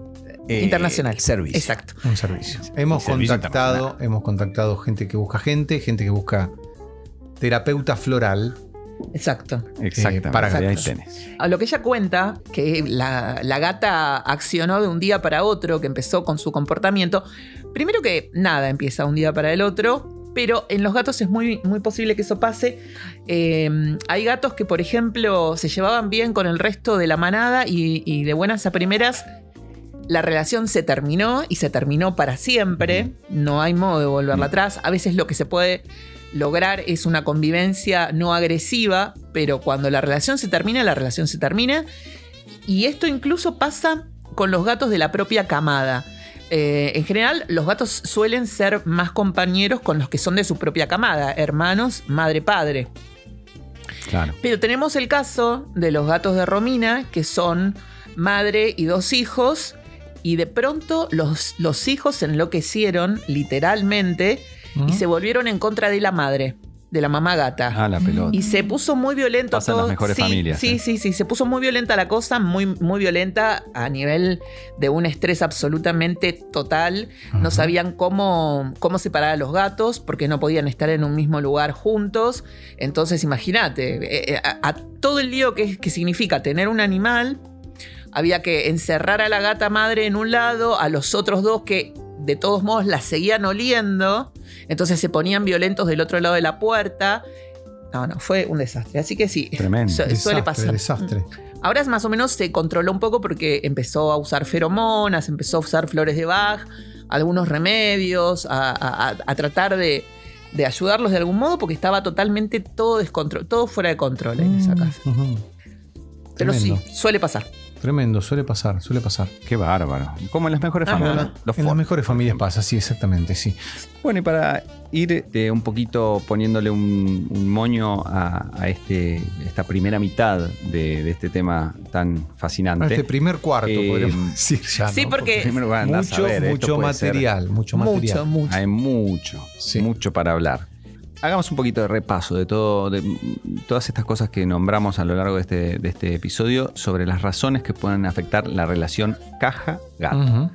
eh, internacional. Servicio. Exacto. Un servicio. Hemos servicio contactado, hemos contactado gente que busca gente, gente que busca terapeuta floral. Exacto. Exactamente. Eh, para gatos. A lo que ella cuenta, que la, la gata accionó de un día para otro, que empezó con su comportamiento. Primero que nada empieza un día para el otro, pero en los gatos es muy, muy posible que eso pase. Eh, hay gatos que, por ejemplo, se llevaban bien con el resto de la manada y, y de buenas a primeras la relación se terminó y se terminó para siempre. No hay modo de volverla atrás. A veces lo que se puede lograr es una convivencia no agresiva, pero cuando la relación se termina, la relación se termina. Y esto incluso pasa con los gatos de la propia camada. Eh, en general, los gatos suelen ser más compañeros con los que son de su propia camada, hermanos, madre, padre. Claro. Pero tenemos el caso de los gatos de Romina, que son madre y dos hijos, y de pronto los, los hijos se enloquecieron, literalmente, y se volvieron en contra de la madre, de la mamá gata. Ah, la pelota. Y se puso muy violento Pasa en todo. las mejores sí, familias, Sí, eh. sí, sí. Se puso muy violenta la cosa, muy, muy violenta a nivel de un estrés absolutamente total. No sabían cómo, cómo separar a los gatos porque no podían estar en un mismo lugar juntos. Entonces, imagínate, eh, eh, a, a todo el lío que, que significa tener un animal. Había que encerrar a la gata madre en un lado, a los otros dos que de todos modos la seguían oliendo. Entonces se ponían violentos del otro lado de la puerta. No, no, fue un desastre. Así que sí, Tremendo. su- Desastre, suele pasar. desastre. Ahora es más o menos se controló un poco porque empezó a usar feromonas, empezó a usar flores de Bach, algunos remedios, a, a- a- a tratar de, de ayudarlos de algún modo porque estaba totalmente todo descontrol, todo fuera de control en esa casa. Ujú. Pero sí, suele pasar. Tremendo, suele pasar, suele pasar. Qué bárbaro. Como en las mejores Ajá. familias. Los en las mejores familias pasa, sí, exactamente, sí. Bueno, y para ir eh, un poquito poniéndole un, un moño a, a este, esta primera mitad de, de este tema tan fascinante. Este primer cuarto, Eh, podríamos decir ya. sí, ¿no? porque- a mucho, saber, mucho material, mucho Mucho, material. mucho. Hay mucho, Sí. mucho para hablar. Hagamos un poquito de repaso de todo, de todas estas cosas que nombramos a lo largo de este, de este episodio sobre las razones que pueden afectar la relación caja-gato.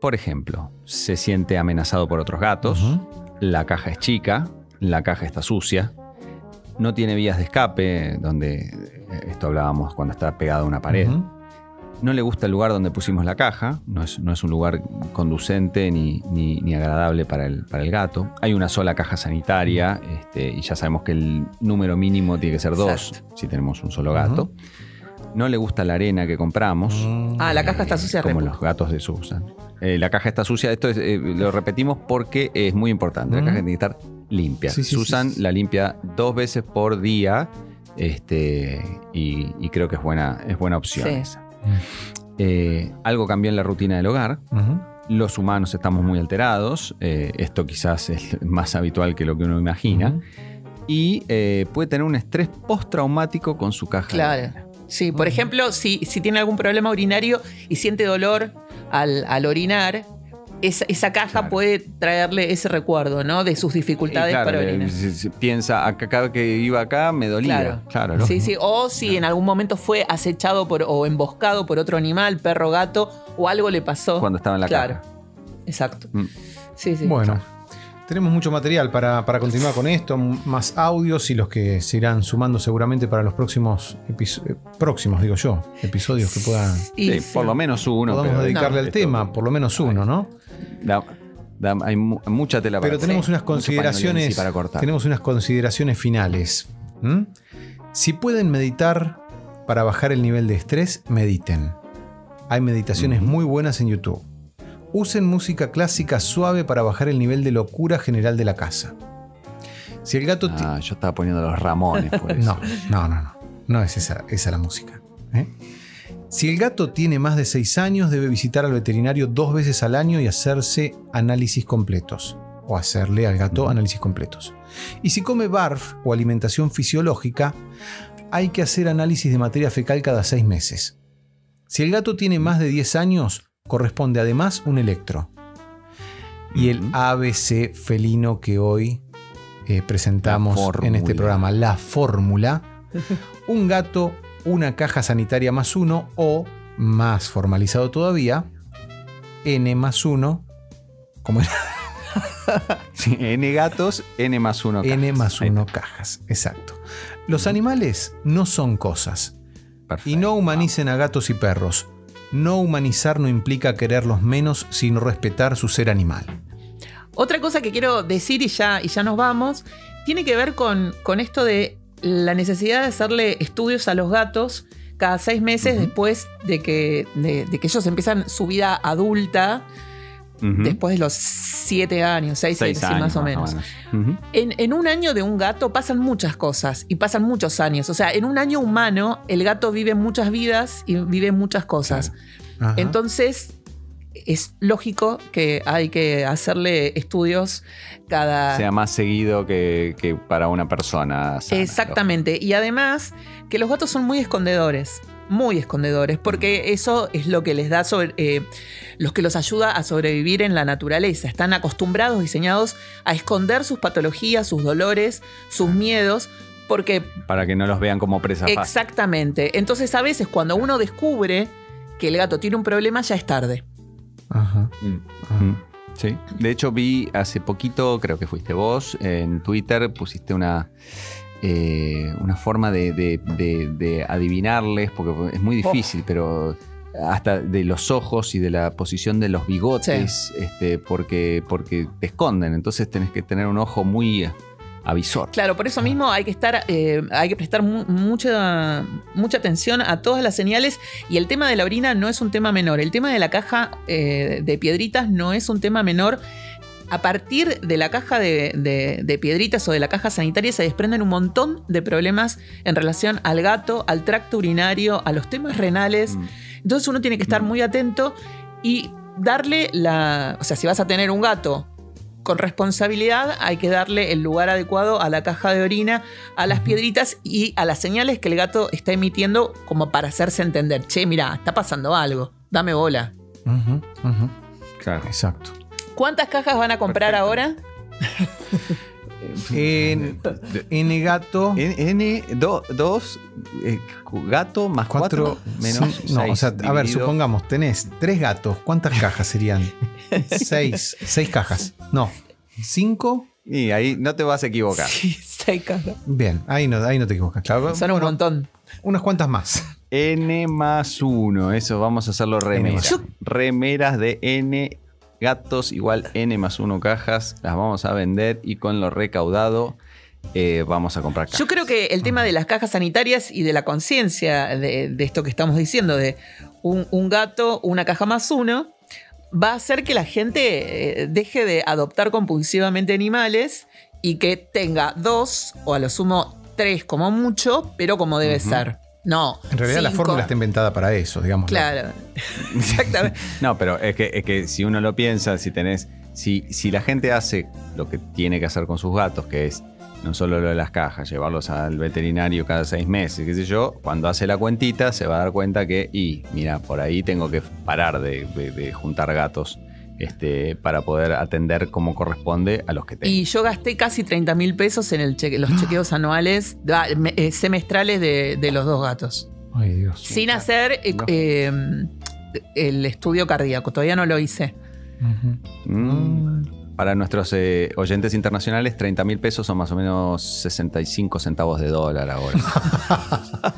Por ejemplo, se siente amenazado por otros gatos. La caja es chica, la caja está sucia, no tiene vías de escape, donde eh, esto hablábamos cuando está pegada a una pared. No le gusta el lugar donde pusimos la caja, no es, no es un lugar conducente ni, ni- ni agradable para el, para el gato. Hay una sola caja sanitaria este, y ya sabemos que el número mínimo tiene que ser dos Exacto. si tenemos un solo gato. No le gusta la arena que compramos. Mm. Ah, la caja está sucia. Como los gatos de Susan. Eh, la caja está sucia. Esto es, eh, lo repetimos porque es muy importante. La Mm. caja tiene que estar limpia. Sí, sí, Susan sí, sí. la limpia dos veces por día. Este, y, y creo que es buena, es buena opción. Sí. esa. Eh, algo cambió en la rutina del hogar. Los humanos estamos muy alterados. eh, esto quizás es más habitual que lo que uno imagina. Y eh, puede tener un estrés postraumático con su caja. Claro. Sí, por ejemplo, si, si tiene algún problema urinario y siente dolor al, al orinar, esa, esa caja Claro. puede traerle ese recuerdo, ¿no? De sus dificultades claro, para le- orinar. si- si piensa, acá, cada que iba acá me dolía. Claro. Claro, ¿no? Sí, sí. O si en algún momento fue acechado por, o emboscado por otro animal, perro, gato, o algo le pasó. Cuando estaba en la claro. caja. Exacto. Mm. Sí, sí. Bueno, tenemos mucho material para, para continuar con esto, más audios y los que se irán sumando seguramente para los próximos episodios, próximos digo yo, episodios que puedan Sí, sí. por lo menos uno. podamos dedicarle al tema, por lo menos uno, ¿no? da- da- hay mu- mucha tela para Pero tenemos sí, unas consideraciones, sí para cortar. tenemos unas consideraciones finales. Si pueden meditar para bajar el nivel de estrés, mediten. Hay meditaciones muy buenas en YouTube. Usen música clásica suave para bajar el nivel de locura general de la casa. Si el gato Ah, yo estaba poniendo los Ramones. por eso. No, no, no, no. No es esa, esa la música. ¿eh? Si el gato tiene más de 6 años, debe visitar al veterinario dos veces al año y hacerse análisis completos. O hacerle al gato análisis completos. Y si come BARF o alimentación fisiológica, hay que hacer análisis de materia fecal cada 6 meses. Si el gato tiene más de 10 años, corresponde además un electro. Y el. ABC felino que hoy eh, presentamos en este programa, la fórmula, un gato, una caja sanitaria más uno o, más formalizado todavía, N más uno, como era Sí, N gatos, N más uno. N cajas. más Ahí uno cajas, exacto. Los animales no son cosas. Perfecto. Y no humanicen a gatos y perros. No humanizar no implica quererlos menos, sino respetar su ser animal. Otra cosa que quiero decir y ya, y ya nos vamos, tiene que ver con, con esto de la necesidad de hacerle estudios a los gatos cada seis meses después de que, de, de que ellos empiezan su vida adulta, Después de los siete años, seis, años, más o menos. En, en un año de un gato pasan muchas cosas y pasan muchos años. O sea, en un año humano el gato vive muchas vidas y vive muchas cosas. Entonces, es lógico que hay que hacerle estudios cada... Sea más seguido que, que para una persona. sana, Exactamente. Y además, que los gatos son muy escondedores. Muy escondedores, porque eso es lo que les da sobre. eh, los que los ayuda a sobrevivir en la naturaleza. Están acostumbrados, diseñados a esconder sus patologías, sus dolores, sus miedos, porque. Para que no los vean como presa fácil. Exactamente. Entonces, a veces, cuando uno descubre que el gato tiene un problema, ya es tarde. Ajá. Mm. ajá. Mm. Sí. De hecho, vi hace poquito, creo que fuiste vos, en Twitter pusiste una, eh, una forma de, de- de- de adivinarles, porque es muy difícil, pero hasta de los ojos y de la posición de los bigotes, este, porque, porque te esconden. Entonces tenés que tener un ojo muy avisor. Claro, por eso mismo hay que estar, eh, hay que prestar mu- mucha, mucha atención a todas las señales. Y el tema de la orina no es un tema menor. El tema de la caja eh, de piedritas no es un tema menor. A partir de la caja de, de- de piedritas o de la caja sanitaria se desprenden un montón de problemas en relación al gato, al tracto urinario, a los temas renales. Mm. Entonces uno tiene que estar Mm. muy atento y darle la. O sea, si vas a tener un gato con responsabilidad, hay que darle el lugar adecuado a la caja de orina, a las piedritas y a las señales que el gato está emitiendo, como para hacerse entender. Che, mira, está pasando algo. Dame bola. Claro. Exacto. ¿Cuántas cajas van a comprar Perfecto. ahora? N gato. N, 2, gato más 4 Cuatro, menos. sí, no, o sea, seis a ver, supongamos, tenés tres gatos, ¿cuántas cajas serían? seis, seis cajas. No, ¿Cinco? Y ahí no te vas a equivocar. Sí, seis cajas. Bien, ahí no, ahí no te equivocas. Claro, Son un montón. Unas cuantas más. N más uno, eso vamos a hacerlo remeras. Remeras de N gatos igual N más uno cajas, las vamos a vender y con lo recaudado eh, vamos a comprar cajas. Yo creo que el tema de las cajas sanitarias y de la conciencia de, de esto que estamos diciendo, de un, un gato, una caja más uno, va a hacer que la gente eh, deje de adoptar compulsivamente animales y que tenga dos o a lo sumo tres como mucho, pero como debe ser. No. En realidad la fórmula está inventada para eso, digamos. Claro. Exactamente. No, pero es que, es que si uno lo piensa, si tenés. Si, si la gente hace lo que tiene que hacer con sus gatos, que es no solo lo de las cajas, llevarlos al veterinario cada seis meses, qué sé yo, cuando hace la cuentita se va a dar cuenta que, y mira, por ahí tengo que parar de, de- de juntar gatos este, para poder atender como corresponde a los que tengo. Y yo gasté casi 30 mil pesos en el cheque- los chequeos anuales, ah, me- eh, semestrales de, de los dos gatos. Ay, Dios. Sin hacer eh, eh, el estudio cardíaco, todavía no lo hice. Mm. Para nuestros eh, oyentes internacionales, 30 mil pesos son más o menos 65 centavos de dólar ahora.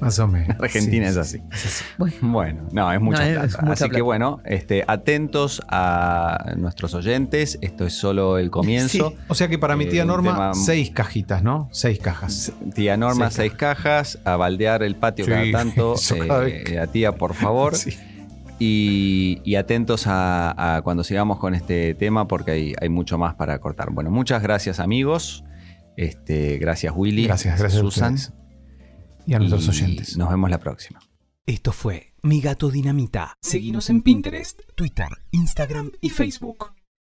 Más o menos. Argentina Sí, es sí, así. Bueno. Bueno, no, es mucha No, es plata. mucha Así que bueno, este, atentos a nuestros oyentes. Esto es solo el comienzo. Sí. O sea que para mi Eh, tía un Norma, tema- seis cajitas, ¿no? Seis cajas. Tía Norma, Seis seis cajas, a baldear el patio Sí, cada tanto. eh, que- A tía, por favor. Sí. Y, y atentos a, a cuando sigamos con este tema porque hay, hay mucho más para cortar. Bueno, muchas gracias amigos. Este, gracias Willy. Gracias, gracias a Susan. Y a nuestros Y oyentes. Nos vemos la próxima. Esto fue Mi Gato Dinamita. Seguinos en Pinterest, Twitter, Instagram y Facebook.